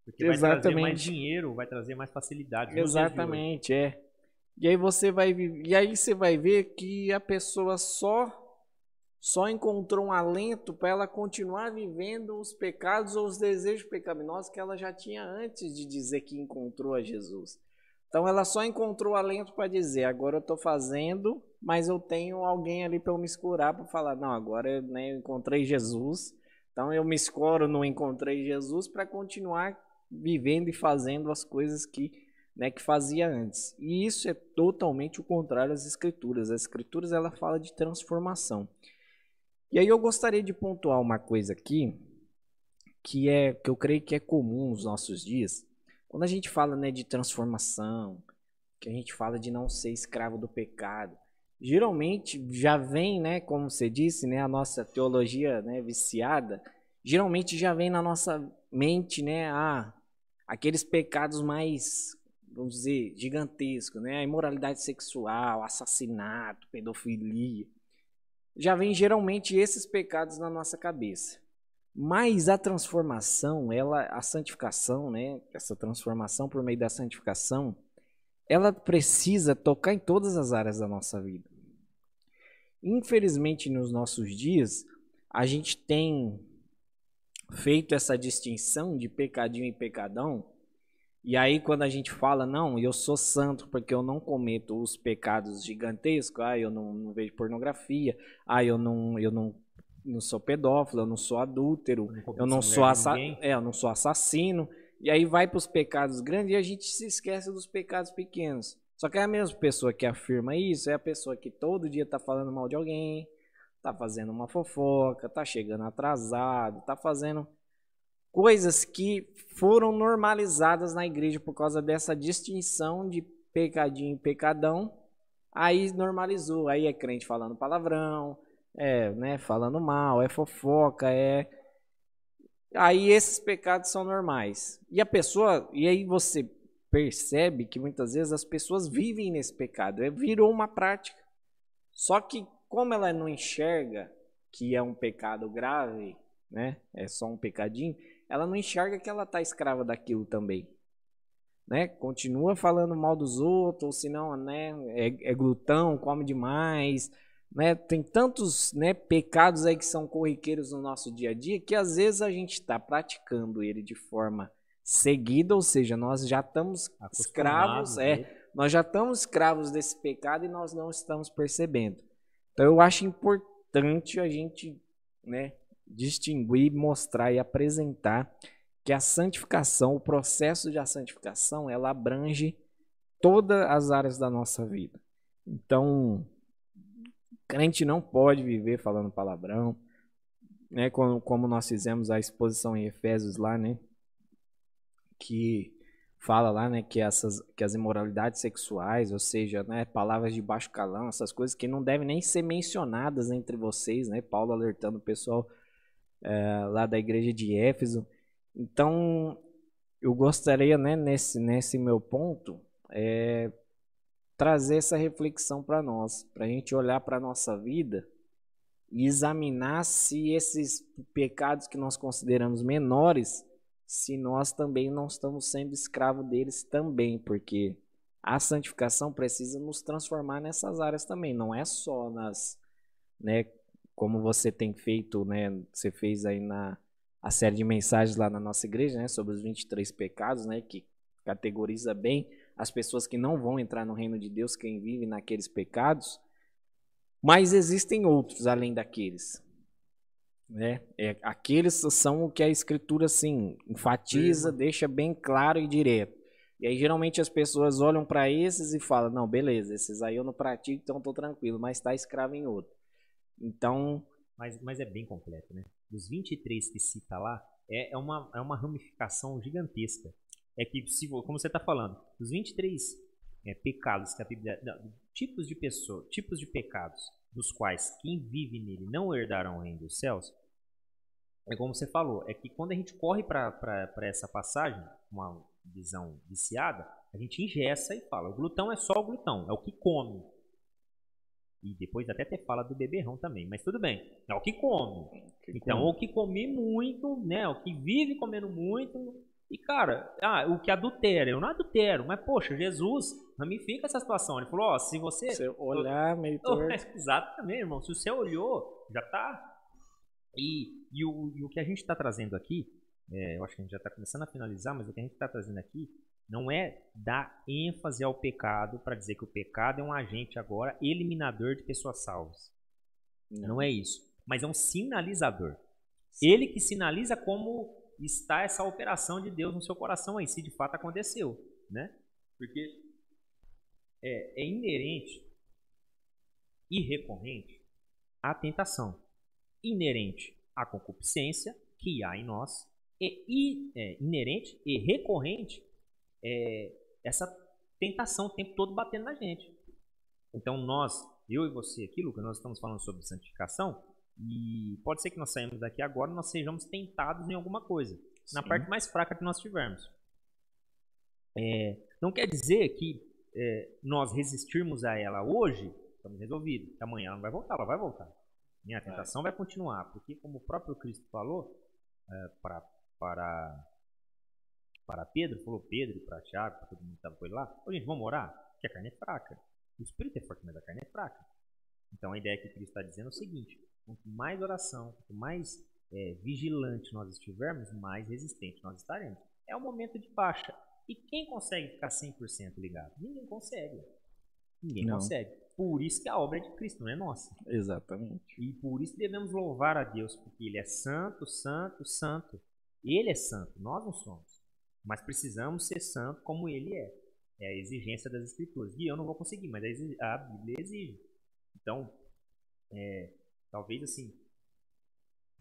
Porque Exatamente. vai trazer mais dinheiro, vai trazer mais facilidade. Exatamente, é. E aí você vai e aí você vai ver que a pessoa só só encontrou um alento para ela continuar vivendo os pecados ou os desejos pecaminosos que ela já tinha antes de dizer que encontrou a Jesus. Então ela só encontrou alento para dizer: agora eu estou fazendo, mas eu tenho alguém ali para eu me escurar para falar: não, agora né, eu encontrei Jesus. Então eu me escoro, não encontrei Jesus para continuar vivendo e fazendo as coisas que, né, que fazia antes. E isso é totalmente o contrário às escrituras. As escrituras ela fala de transformação. E aí eu gostaria de pontuar uma coisa aqui que é que eu creio que é comum nos nossos dias. Quando a gente fala, né, de transformação, que a gente fala de não ser escravo do pecado, geralmente já vem, né, como você disse, né, a nossa teologia, né, viciada, geralmente já vem na nossa mente, né, ah, aqueles pecados mais, vamos dizer, gigantescos, né? A imoralidade sexual, assassinato, pedofilia. Já vem geralmente esses pecados na nossa cabeça. Mas a transformação, ela, a santificação, né? Essa transformação por meio da santificação, ela precisa tocar em todas as áreas da nossa vida. Infelizmente, nos nossos dias, a gente tem feito essa distinção de pecadinho e pecadão, e aí quando a gente fala, não, eu sou santo porque eu não cometo os pecados gigantescos, ah, eu não, não vejo pornografia, ah, eu não, eu não, não sou pedófilo, eu não sou adúltero, não eu não sou, é, eu não sou assassino, e aí vai para os pecados grandes e a gente se esquece dos pecados pequenos. Só que é a mesma pessoa que afirma isso é a pessoa que todo dia está falando mal de alguém, tá fazendo uma fofoca, tá chegando atrasado, tá fazendo coisas que foram normalizadas na igreja por causa dessa distinção de pecadinho e pecadão. Aí normalizou, aí é crente falando palavrão, é, né, falando mal, é fofoca, é Aí esses pecados são normais. E a pessoa, e aí você percebe que muitas vezes as pessoas vivem nesse pecado, é, virou uma prática. Só que como ela não enxerga que é um pecado grave, né? É só um pecadinho, ela não enxerga que ela está escrava daquilo também. Né? Continua falando mal dos outros, ou senão né, é, é glutão, come demais, né? Tem tantos né, pecados aí que são corriqueiros no nosso dia a dia que às vezes a gente está praticando ele de forma seguida, ou seja, nós já estamos escravos, é, né? nós já estamos escravos desse pecado e nós não estamos percebendo. Então eu acho importante a gente né, distinguir, mostrar e apresentar que a santificação, o processo de santificação, ela abrange todas as áreas da nossa vida. Então, crente não pode viver falando palavrão, né, como, como nós fizemos a exposição em Efésios lá, né, que fala lá, né, que essas que as imoralidades sexuais, ou seja, né, palavras de baixo calão, essas coisas que não devem nem ser mencionadas entre vocês, né? Paulo alertando o pessoal é, lá da igreja de Éfeso. Então, eu gostaria, né, nesse nesse meu ponto, é, trazer essa reflexão para nós, para a gente olhar para a nossa vida e examinar se esses pecados que nós consideramos menores se nós também não estamos sendo escravos deles também, porque a santificação precisa nos transformar nessas áreas também, não é só nas, né, como você tem feito, né, você fez aí na a série de mensagens lá na nossa igreja, né, sobre os 23 pecados, né, que categoriza bem as pessoas que não vão entrar no reino de Deus, quem vive naqueles pecados, mas existem outros além daqueles. Né? É, aqueles são o que a escritura assim enfatiza, Sim. deixa bem claro e direto. E aí geralmente as pessoas olham para esses e falam: "Não, beleza, esses aí eu não pratico, então estou tranquilo", mas está escravo em outro. Então, mas, mas é bem completo, né? Dos 23 que cita lá, é, é, uma, é uma ramificação gigantesca. É que, se, como você está falando, os 23 é, pecados que a Bíblia. Não, tipos de pessoas, tipos de pecados dos quais quem vive nele não herdarão o reino dos céus, é como você falou, é que quando a gente corre para essa passagem, uma visão viciada, a gente ingessa e fala, o glutão é só o glutão, é o que come. E depois até até fala do beberrão também, mas tudo bem, é o que come. Que então, come. o que come muito, né, o que vive comendo muito, E, cara, ah, o que adultera, eu não adultero, mas, poxa, Jesus ramifica essa situação. Ele falou, ó, se você... Você olhar meio torto. Exatamente, irmão. Se você olhou, já tá... E, e, o, e o que a gente está trazendo aqui, é, eu acho que a gente já está começando a finalizar, mas o que a gente está trazendo aqui não é dar ênfase ao pecado para dizer que o pecado é um agente agora eliminador de pessoas salvas. Não, não é isso. Mas é um sinalizador. Sim. Ele que sinaliza como está essa operação de Deus no seu coração aí, se de fato aconteceu, né? Porque é, é inerente e recorrente a tentação, inerente à concupiscência que há em nós, e, é, inerente e recorrente é, essa tentação o tempo todo batendo na gente. Então nós, eu e você aqui, Lucas, nós estamos falando sobre santificação e pode ser que nós saímos daqui agora nós sejamos tentados em alguma coisa, Sim. na parte mais fraca que nós tivermos. É, não quer dizer que é, nós resistirmos a ela hoje, estamos resolvidos, que amanhã ela não vai voltar, ela vai voltar. Minha tentação vai continuar, porque como o próprio Cristo falou é, para, para para Pedro, falou Pedro, para Tiago, para todo mundo que estava com ele lá, Ô, gente, vamos orar? Porque a carne é fraca. O espírito é forte, mas a carne é fraca. Então a ideia que Cristo está dizendo é o seguinte: quanto mais oração, quanto mais é, vigilante nós estivermos, mais resistente nós estaremos. É o momento de baixa. E quem consegue ficar 100% ligado? Ninguém consegue. Ninguém não. consegue. Por isso que a obra é de Cristo, não é nossa. Exatamente. E por isso devemos louvar a Deus, porque Ele é santo, santo, santo. Ele é santo, nós não somos. Mas precisamos ser santo como ele é. É a exigência das escrituras. E eu não vou conseguir, mas a Bíblia exige. Então, é, talvez assim,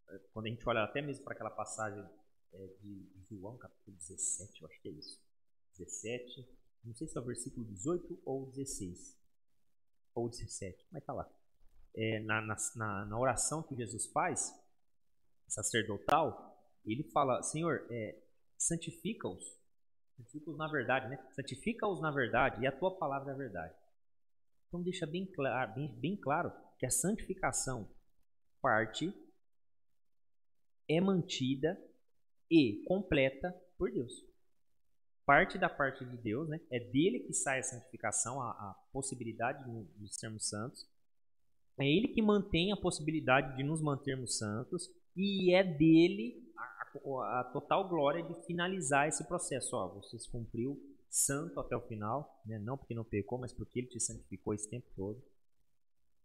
é, quando a gente olha até mesmo para aquela passagem é, de João, capítulo 17, eu acho que é isso. 17, não sei se é o versículo 18 ou 16. Ou 17, mas tá lá. É, na, na, na, oração que Jesus faz, sacerdotal, ele fala: Senhor, é, santifica-os. Santifica-os na verdade, né? Santifica-os na verdade e a tua palavra é a verdade. Então deixa bem claro, bem, bem claro que a santificação parte é mantida e completa por Deus. Parte da parte de Deus, né? É dele que sai a santificação, a, a possibilidade de, de sermos santos. É ele que mantém a possibilidade de nos mantermos santos e é dele a total glória de finalizar esse processo. Ó, você se cumpriu santo até o final, né? não porque não pecou, mas porque ele te santificou esse tempo todo,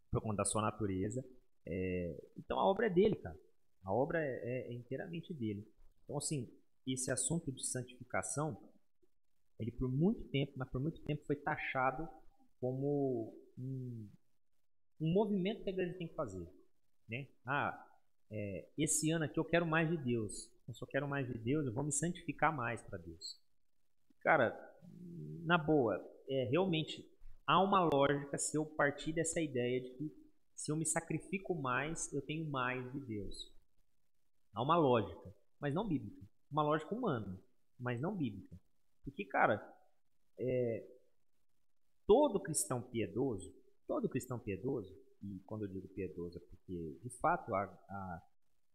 por conta da sua natureza. É... então a obra é dele, cara. A obra é, é, é, inteiramente dele. Então, assim, esse assunto de santificação, ele por muito tempo, mas por muito tempo foi taxado como um, um movimento que a igreja tem que fazer. Né? Ah, é, esse ano aqui eu quero mais de Deus eu só quero mais de Deus, eu vou me santificar mais para Deus. Cara, na boa, é, realmente há uma lógica se eu partir dessa ideia de que se eu me sacrifico mais, eu tenho mais de Deus. Há uma lógica, mas não bíblica. Uma lógica humana, mas não bíblica. Porque, cara, é, todo cristão piedoso, todo cristão piedoso, e quando eu digo piedoso é porque, de fato, a, a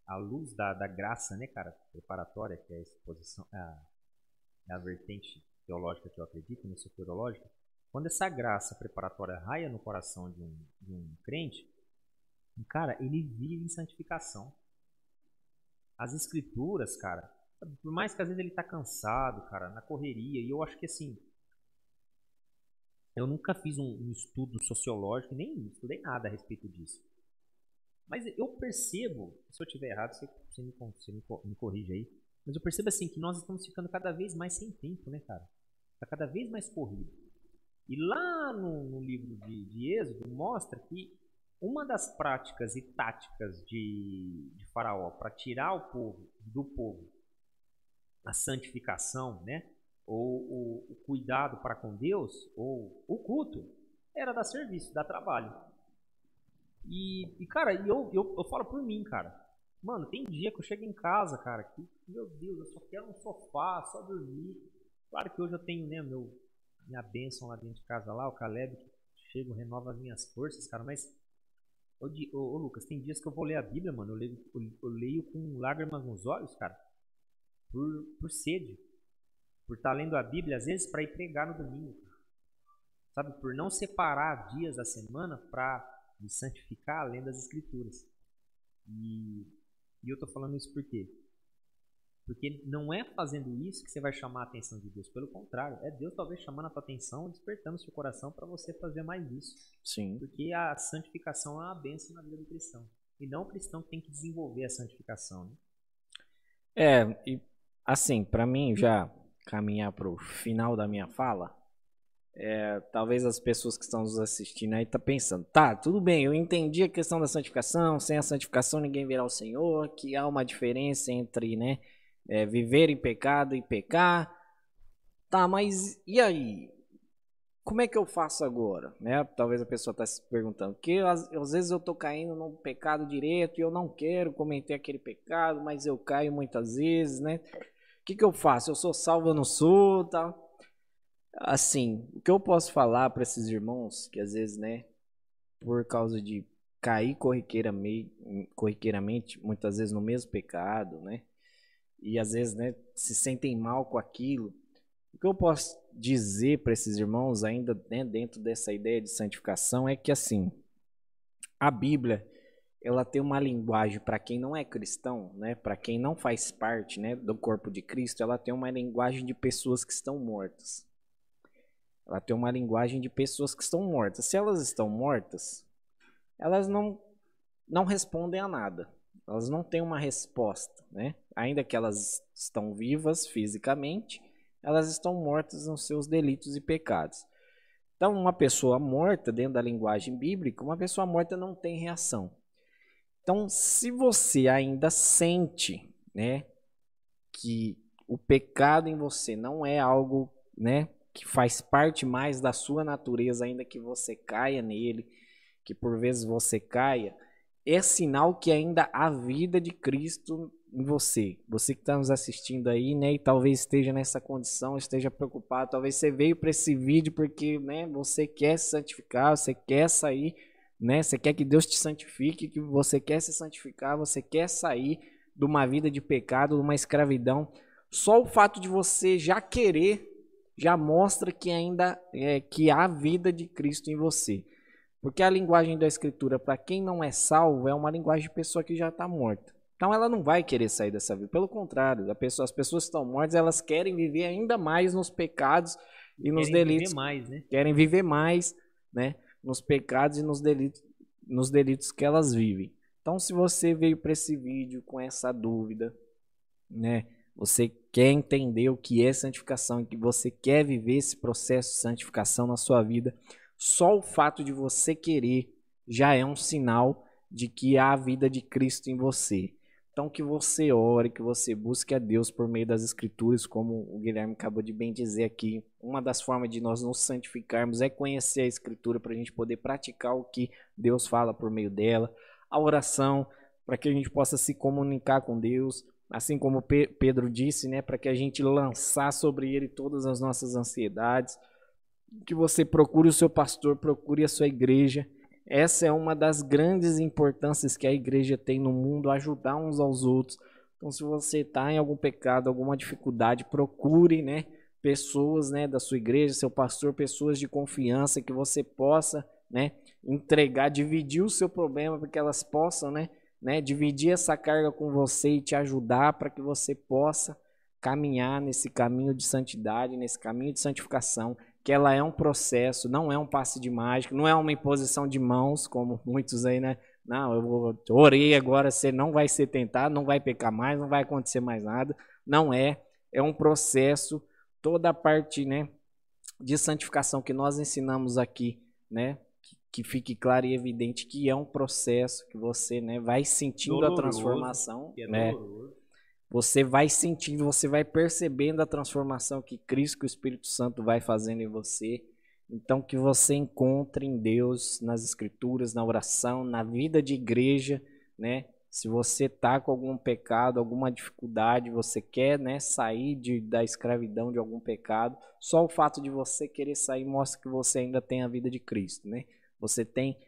à luz da, da graça, né, cara, preparatória, que é a exposição, a, a vertente teológica que eu acredito, no teológica, quando essa graça preparatória raia no coração de um, de um crente, cara, ele vive em santificação. As escrituras, cara, por mais que às vezes ele tá cansado, cara, na correria, e eu acho que assim, eu nunca fiz um, um estudo sociológico, nem estudei nada a respeito disso. Mas eu percebo, se eu estiver errado, você, você, me, você me, me corrige aí. Mas eu percebo assim que nós estamos ficando cada vez mais sem tempo, né, cara? Está cada vez mais corrido. E lá no, no livro de, de Êxodo mostra que uma das práticas e táticas de, de Faraó para tirar o povo do povo a santificação, né? Ou o, cuidado para com Deus, ou o culto, era dar serviço, dar trabalho. E, e cara, eu, eu, eu falo por mim, cara. Mano, tem dia que eu chego em casa, cara, que, meu Deus, eu só quero um sofá, só dormir. Claro que hoje eu tenho, né, meu, minha bênção lá dentro de casa lá, o Caleb, que chega, renova as minhas forças, cara, mas. Ô, ô, ô, Lucas, tem dias que eu vou ler a Bíblia, mano, eu leio, eu, eu leio com lágrimas nos olhos, cara, por, por sede. por estar lendo a Bíblia, às vezes para ir pregar no domingo. Sabe, por não separar dias da semana para me santificar lendo as Escrituras. E, e eu estou falando isso por quê? Porque não é fazendo isso que você vai chamar a atenção de Deus. Pelo contrário, é Deus talvez chamando a tua atenção, despertando o seu coração para você fazer mais isso. Sim. Porque a santificação é uma bênção na vida do cristão. E não o cristão tem que desenvolver a santificação. Né? É, e assim, para mim já caminhar para o final da minha fala, é, talvez as pessoas que estão nos assistindo aí tá pensando, tá, tudo bem, eu entendi a questão da santificação, sem a santificação ninguém verá o Senhor, que há uma diferença entre, né, é, viver em pecado e pecar. Tá, mas e aí? Como é que eu faço agora? Né? Talvez a pessoa está se perguntando. Que às, às, vezes eu estou caindo num pecado direto e eu não quero cometer aquele pecado, mas eu caio muitas vezes, né? O que, que eu faço? Eu sou salvo, não sou, tal. Assim, o que eu posso falar para esses irmãos que às vezes, né, por causa de cair corriqueiramente, corriqueiramente, muitas vezes no mesmo pecado, né? E às vezes né, se sentem mal com aquilo. O que eu posso dizer para esses irmãos, ainda né, dentro dessa ideia de santificação, é que assim, a Bíblia ela tem uma linguagem para quem não é cristão, né, para quem não faz parte né, do corpo de Cristo, ela tem uma linguagem de pessoas que estão mortas. Ela tem uma linguagem de pessoas que estão mortas. Se elas estão mortas, elas não, não respondem a nada. Elas não têm uma resposta, né? Ainda que elas estão vivas fisicamente, elas estão mortas nos seus delitos e pecados. Então, uma pessoa morta, dentro da linguagem bíblica, uma pessoa morta não tem reação. Então, se você ainda sente, né, que o pecado em você não é algo, né, que faz parte mais da sua natureza, ainda que você caia nele, que por vezes você caia, é sinal que ainda há vida de Cristo em você. Você que está nos assistindo aí, né, e talvez esteja nessa condição, esteja preocupado, talvez você veio para esse vídeo porque, né, você quer se santificar, você quer sair, né, você quer que Deus te santifique, que você quer se santificar, você quer sair de uma vida de pecado, de uma escravidão. Só o fato de você já querer já mostra que ainda é que há vida de Cristo em você. Porque a linguagem da escritura, para quem não é salvo, é uma linguagem de pessoa que já está morta. Então ela não vai querer sair dessa vida. Pelo contrário, pessoa, as pessoas que estão mortas, elas querem viver ainda mais nos pecados e nos querem delitos. Viver mais, né? Querem viver mais, né? Nos pecados e nos delitos, nos delitos que elas vivem. Então, se você veio para esse vídeo com essa dúvida, né? Você quer entender o que é santificação e que você quer viver esse processo de santificação na sua vida, só o fato de você querer já é um sinal de que há a vida de Cristo em você. Então que você ore, que você busque a Deus por meio das escrituras, como o Guilherme acabou de bem dizer aqui. Uma das formas de nós nos santificarmos é conhecer a escritura para a gente poder praticar o que Deus fala por meio dela. A oração, para que a gente possa se comunicar com Deus, assim como Pedro disse, né, para que a gente lançar sobre ele todas as nossas ansiedades que você procure o seu pastor, procure a sua igreja. Essa é uma das grandes importâncias que a igreja tem no mundo, ajudar uns aos outros. Então, se você está em algum pecado, alguma dificuldade, procure, né, pessoas, né, da sua igreja, seu pastor, pessoas de confiança que você possa, né, entregar, dividir o seu problema para que elas possam, né, né, dividir essa carga com você e te ajudar para que você possa caminhar nesse caminho de santidade, nesse caminho de santificação que ela é um processo, não é um passe de mágica, não é uma imposição de mãos, como muitos aí, né? Não, eu vou, orei agora, você não vai ser tentado, não vai pecar mais, não vai acontecer mais nada. Não é, é um processo, toda a parte, né, de santificação que nós ensinamos aqui, né, que, que fique claro e evidente que é um processo que você, né, vai sentindo doloroso, a transformação, é né? Doloroso você vai sentindo, você vai percebendo a transformação que Cristo, que o Espírito Santo vai fazendo em você. Então, que você encontre em Deus, nas Escrituras, na oração, na vida de igreja, né? Se você tá com algum pecado, alguma dificuldade, você quer, né, sair de, da escravidão de algum pecado, só o fato de você querer sair mostra que você ainda tem a vida de Cristo, né? Você tem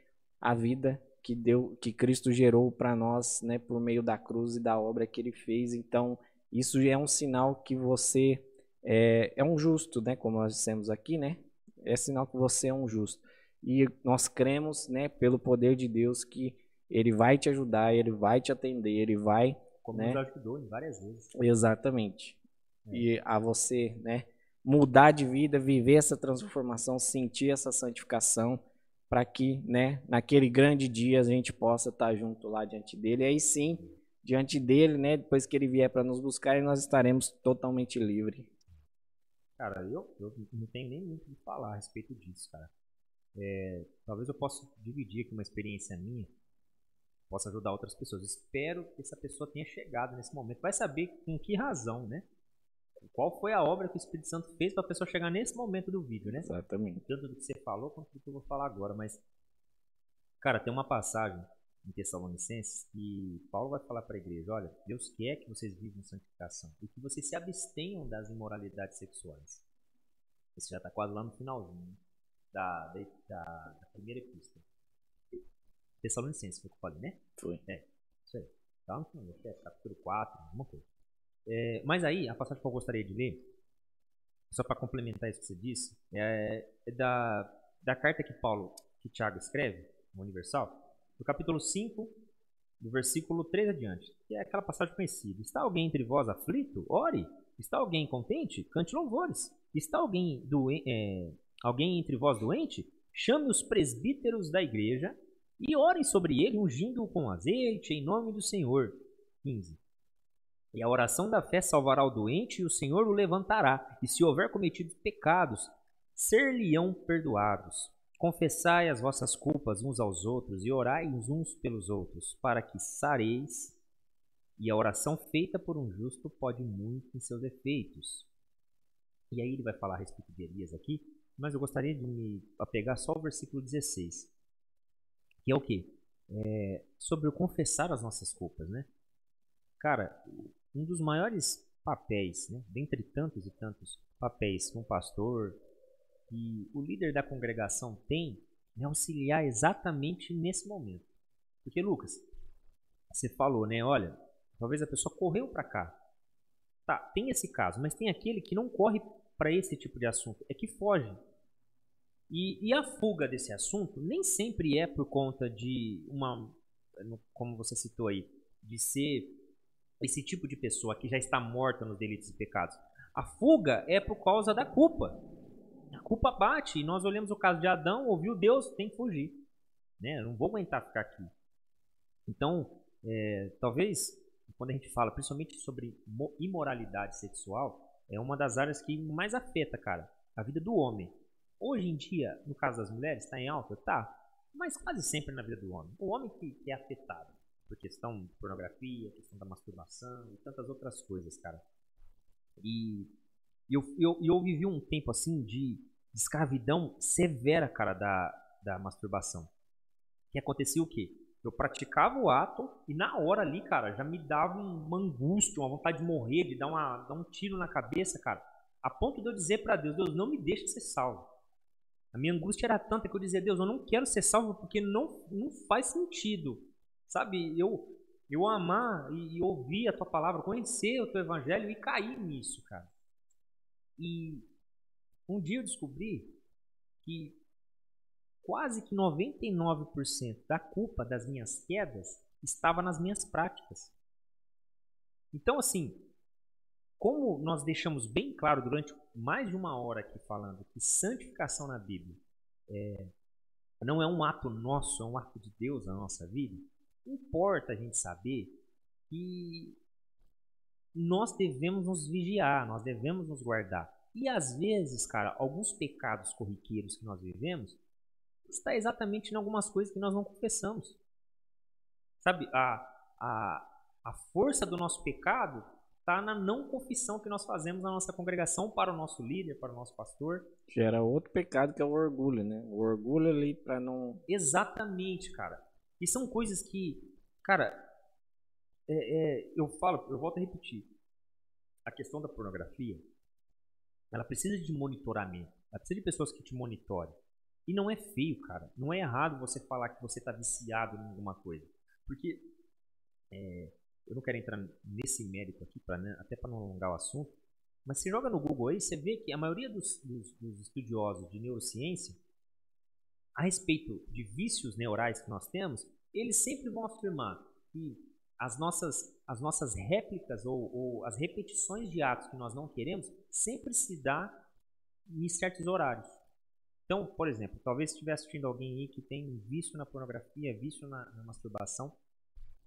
a vida que deu, que Cristo gerou para nós, né, por meio da cruz e da obra que Ele fez. Então, isso é um sinal que você é, é um justo, né? Como nós dissemos aqui, né? É sinal que você é um justo. E nós cremos, né? Pelo poder de Deus que Ele vai te ajudar, Ele vai te atender, Ele vai, Como né? nos ajudou em várias vezes. Exatamente. É. E a você, né? Mudar de vida, viver essa transformação, sentir essa santificação, para que, né? Naquele grande dia a gente possa estar junto lá diante dele. E aí sim, diante dele, né? Depois que ele vier para nos buscar, nós estaremos totalmente livres. Cara, eu, eu não tenho nem muito o que falar a respeito disso, cara. É, talvez eu possa dividir aqui uma experiência minha, possa ajudar outras pessoas. Espero que essa pessoa tenha chegado nesse momento. Vai saber com que razão, né? Qual foi a obra que o Espírito Santo fez para a pessoa chegar nesse momento do vídeo, né? Exatamente. Tanto do que você falou quanto do que eu vou falar agora. Mas, cara, tem uma passagem em Tessalonicenses que Paulo vai falar para a igreja: olha, Deus quer que vocês vivam santificação e que vocês se abstenham das imoralidades sexuais. Isso já está quase lá no finalzinho da, da, da, primeira epístola. Tessalonicenses, foi o que eu falei, né? Foi. É, isso aí. Tá no final, acho que é capítulo 4, alguma coisa. É, mas aí, a passagem que eu gostaria de ler, só para complementar isso que você disse, é, é da, da carta que Paulo, que Tiago escreve, no Universal, do capítulo 5, do versículo 3 adiante, que é aquela passagem conhecida. Está alguém entre vós aflito? Ore. Está alguém contente? Cante louvores. Está alguém, é, alguém entre vós doente? Chame os presbíteros da igreja e orem sobre ele, ungindo-o com azeite, em nome do Senhor. 15. E a oração da fé salvará o doente, e o Senhor o levantará. E se houver cometido pecados, ser-lhe-ão perdoados. Confessai as vossas culpas uns aos outros e orai uns pelos outros, para que sareis. E a oração feita por um justo pode muito em seus efeitos. E aí ele vai falar a respeito de Elias aqui, mas eu gostaria de me apegar só ao versículo 16, que é o quê? É sobre o confessar as nossas culpas, né? Cara, um dos maiores papéis, né, dentre tantos e tantos papéis que um pastor e o líder da congregação tem, é auxiliar exatamente nesse momento. Porque, Lucas, você falou, né? Olha, talvez a pessoa correu para cá. Tá, tem esse caso, mas tem aquele que não corre para esse tipo de assunto, é que foge. E, e, a fuga desse assunto nem sempre é por conta de uma, como você citou aí, de ser esse tipo de pessoa que já está morta nos delitos e pecados. A fuga é por causa da culpa. A culpa bate e nós olhamos o caso de Adão, ouviu Deus, tem que fugir. Né? Eu não vou aguentar ficar aqui. Então, é, talvez, quando a gente fala principalmente sobre imoralidade sexual, é uma das áreas que mais afeta, cara, a vida do homem. Hoje em dia, no caso das mulheres, está em alta? Tá. Mas quase sempre na vida do homem. O homem que, que é afetado por questão de pornografia, questão da masturbação e tantas outras coisas, cara. E eu, eu, eu vivi um tempo assim de escravidão severa, cara, da, da masturbação. Que acontecia o quê? Eu praticava o ato e na hora ali, cara, já me dava uma angústia, uma vontade de morrer, de dar, uma, dar um tiro na cabeça, cara. A ponto de eu dizer para Deus, Deus, não me deixe ser salvo. A minha angústia era tanta que eu dizia, Deus, eu não quero ser salvo porque não, não faz sentido. Sabe, eu, eu amar e, ouvir a tua palavra, conhecer o teu evangelho e cair nisso, cara. E um dia eu descobri que quase que 99% da culpa das minhas quedas estava nas minhas práticas. Então, assim, como nós deixamos bem claro durante mais de uma hora aqui falando que santificação na Bíblia é, não é um ato nosso, é um ato de Deus na nossa vida, importa a gente saber que nós devemos nos vigiar, nós devemos nos guardar. E às vezes, cara, alguns pecados corriqueiros que nós vivemos está exatamente em algumas coisas que nós não confessamos. Sabe, a, a, a força do nosso pecado está na não confissão que nós fazemos na nossa congregação para o nosso líder, para o nosso pastor. Gera outro pecado que é o orgulho, né? O orgulho ali para não. Exatamente, cara. E são coisas que, cara, é, é, eu falo, eu volto a repetir. A questão da pornografia, ela precisa de monitoramento. Ela precisa de pessoas que te monitorem. E não é feio, cara. Não é errado você falar que você está viciado em alguma coisa. Porque é, eu não quero entrar nesse mérito aqui, pra, né, até para não alongar o assunto. Mas se joga no Google aí, você vê que a maioria dos, dos, dos estudiosos de neurociência, a respeito de vícios neurais que nós temos, eles sempre vão afirmar que as nossas, as nossas réplicas ou, ou, as repetições de atos que nós não queremos sempre se dá em certos horários. Então, por exemplo, talvez estiver assistindo alguém aí que tem vício na pornografia, vício na, na masturbação.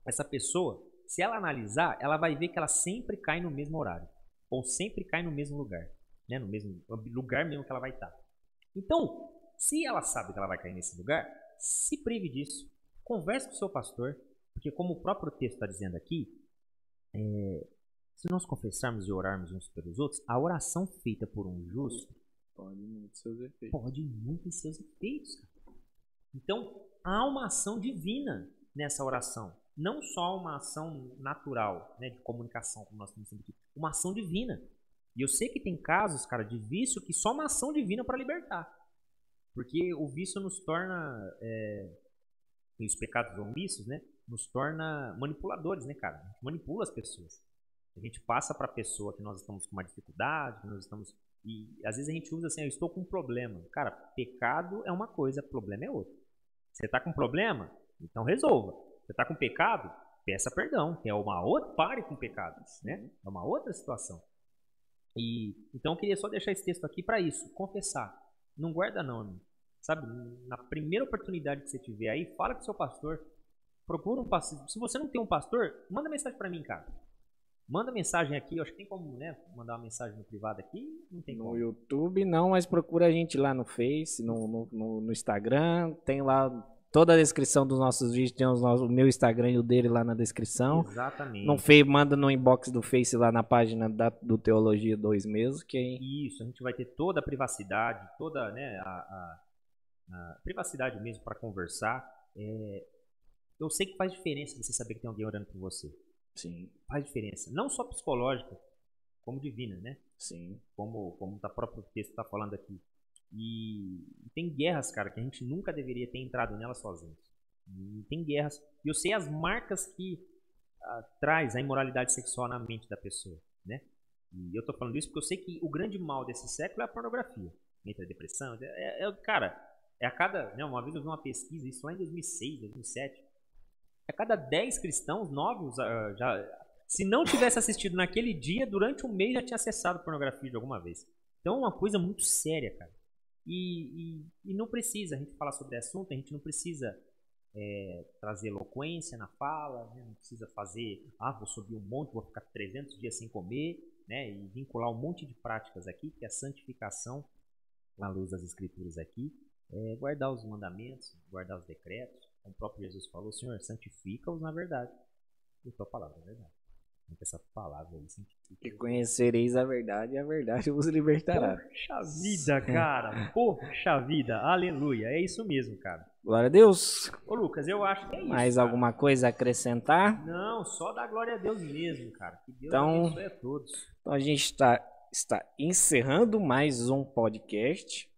Essa pessoa, se ela analisar, ela vai ver que ela sempre cai no mesmo horário. Ou sempre cai no mesmo lugar. Né? No mesmo lugar mesmo que ela vai estar. Então, se ela sabe que ela vai cair nesse lugar, se prive disso. Converse com o seu pastor. Porque como o próprio texto está dizendo aqui, é, se nós confessarmos e orarmos uns pelos outros, a oração feita por um justo pode muito seus efeitos. Pode muito em seus efeitos. Então, há uma ação divina nessa oração. Não só uma ação natural, né, de comunicação, como nós estamos aqui. Uma ação divina. E eu sei que tem casos, cara, de vício que só uma ação divina para libertar. Porque o vício nos torna. É, os pecados omissos, né? nos torna manipuladores, né, cara? A gente manipula as pessoas. A gente passa para a pessoa que nós estamos com uma dificuldade, que nós estamos e às vezes a gente usa assim, eu estou com um problema. Cara, pecado é uma coisa, problema é outra. Você está com um problema? Então resolva. Você está com pecado? Peça perdão, que é uma outra, pare com pecados, né? É uma outra situação. E então eu queria só deixar esse texto aqui para isso, confessar. Não guarda não, sabe? Na primeira oportunidade que você tiver aí, fala com o seu pastor, Procura um pastor. Se você não tem um pastor, manda mensagem para mim, cara. Manda mensagem aqui, eu acho que tem como, né, mandar uma mensagem no privado aqui, não tem no como. No YouTube não, mas procura a gente lá no Face, no, no, no Instagram, tem lá toda a descrição dos nossos vídeos, tem os nossos, o meu Instagram e o dele lá na descrição. Exatamente. No Face, manda no inbox do Face lá na página da, do Teologia 2 mesmo, que Isso, a gente vai ter toda a privacidade, toda, né, a, a, privacidade mesmo para conversar. É, eu sei que faz diferença você saber que tem alguém orando por você. Sim. Faz diferença. Não só psicológica, como divina, né? Sim. Como, como o próprio texto está falando aqui. E, e, tem guerras, cara, que a gente nunca deveria ter entrado nelas sozinhos. E tem guerras. E eu sei as marcas que ah, traz a imoralidade sexual na mente da pessoa, né? E eu tô falando isso porque eu sei que o grande mal desse século é a pornografia. Entre a depressão. É, é, cara, é a cada. Né, uma vez eu vi uma pesquisa, isso lá em 2006, 2007 a cada 10 cristãos, 9 já, se não tivesse assistido naquele dia, durante um mês já tinha acessado pornografia de alguma vez. Então é uma coisa muito séria, cara. E, e, e não precisa a gente falar sobre assunto, a gente não precisa é, trazer eloquência na fala, né? não precisa fazer, ah, vou subir um monte, vou ficar 300 dias sem comer, né? e vincular um monte de práticas aqui, que é a santificação, à luz das escrituras aqui, é guardar os mandamentos, guardar os decretos, como o próprio Jesus falou, Senhor, santifica-os na verdade. E a tua palavra é verdade. Então, essa palavra aí, santifica. E conhecereis a verdade e a verdade vos libertará. Poxa vida, cara. Poxa vida. Aleluia. É isso mesmo, cara. Glória a Deus. Ô, Lucas, eu acho que é isso. Mais cara. alguma coisa a acrescentar? Não, só dar glória a Deus mesmo, cara. Que Deus então, abençoe a todos. Então a gente está, está encerrando mais um podcast.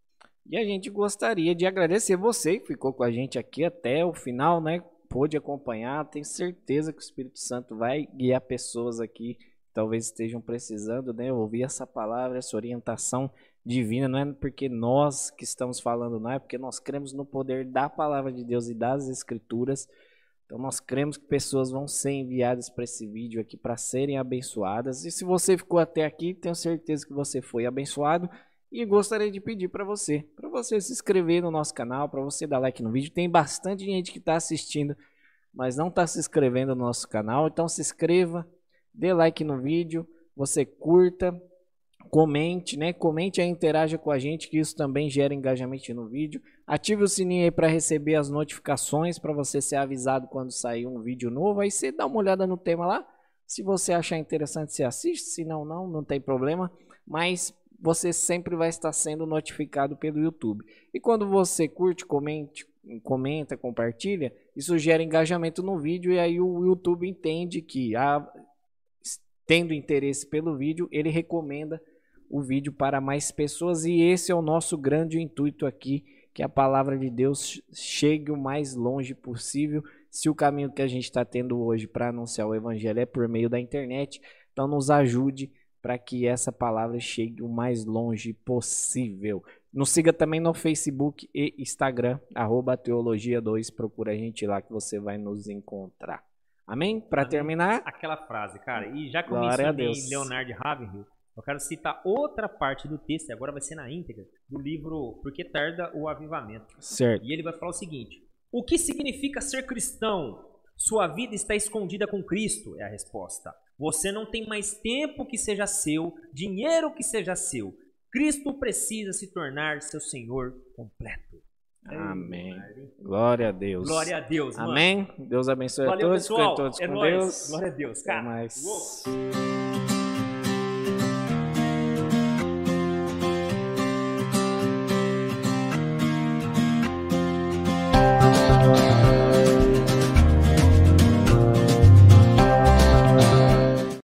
E a gente gostaria de agradecer você que ficou com a gente aqui até o final, né? Pôde acompanhar. Tenho certeza que o Espírito Santo vai guiar pessoas aqui que talvez estejam precisando, né? Ouvir essa palavra, essa orientação divina. Não é porque nós que estamos falando, não é porque nós cremos no poder da palavra de Deus e das Escrituras. Então nós cremos que pessoas vão ser enviadas para esse vídeo aqui para serem abençoadas. E se você ficou até aqui, tenho certeza que você foi abençoado. E gostaria de pedir para você, para você se inscrever no nosso canal, para você dar like no vídeo. Tem bastante gente que está assistindo, mas não está se inscrevendo no nosso canal. Então se inscreva, dê like no vídeo, você curta, comente, né? Comente e interaja com a gente, que isso também gera engajamento no vídeo. Ative o sininho aí para receber as notificações, para você ser avisado quando sair um vídeo novo. Aí você dá uma olhada no tema lá. Se você achar interessante, você assiste. Se não, não, não tem problema. Mas você sempre vai estar sendo notificado pelo YouTube. E quando você curte, comente, comenta, compartilha, isso gera engajamento no vídeo e aí o YouTube entende que ah, tendo interesse pelo vídeo, ele recomenda o vídeo para mais pessoas e esse é o nosso grande intuito aqui, que a palavra de Deus chegue o mais longe possível. Se o caminho que a gente está tendo hoje para anunciar o evangelho é por meio da internet, então nos ajude para que essa palavra chegue o mais longe possível. Nos siga também no Facebook e Instagram, arroba Teologia2. Procura a gente lá que você vai nos encontrar. Amém? Para terminar. Aquela frase, cara. E já que eu mencionei Leonard Ravenhill, eu quero citar outra parte do texto, e agora vai ser na íntegra, do livro Porque Tarda o Avivamento. Certo. E ele vai falar o seguinte: O que significa ser cristão? Sua vida está escondida com Cristo, é a resposta. Você não tem mais tempo que seja seu, dinheiro que seja seu. Cristo precisa se tornar seu Senhor completo. Amém. Glória a Deus. Glória a Deus. Amém. Deus abençoe Valeu, a todos. Pessoal. todos é com nóis. Deus. Glória a Deus, cara. Até mais. Uou.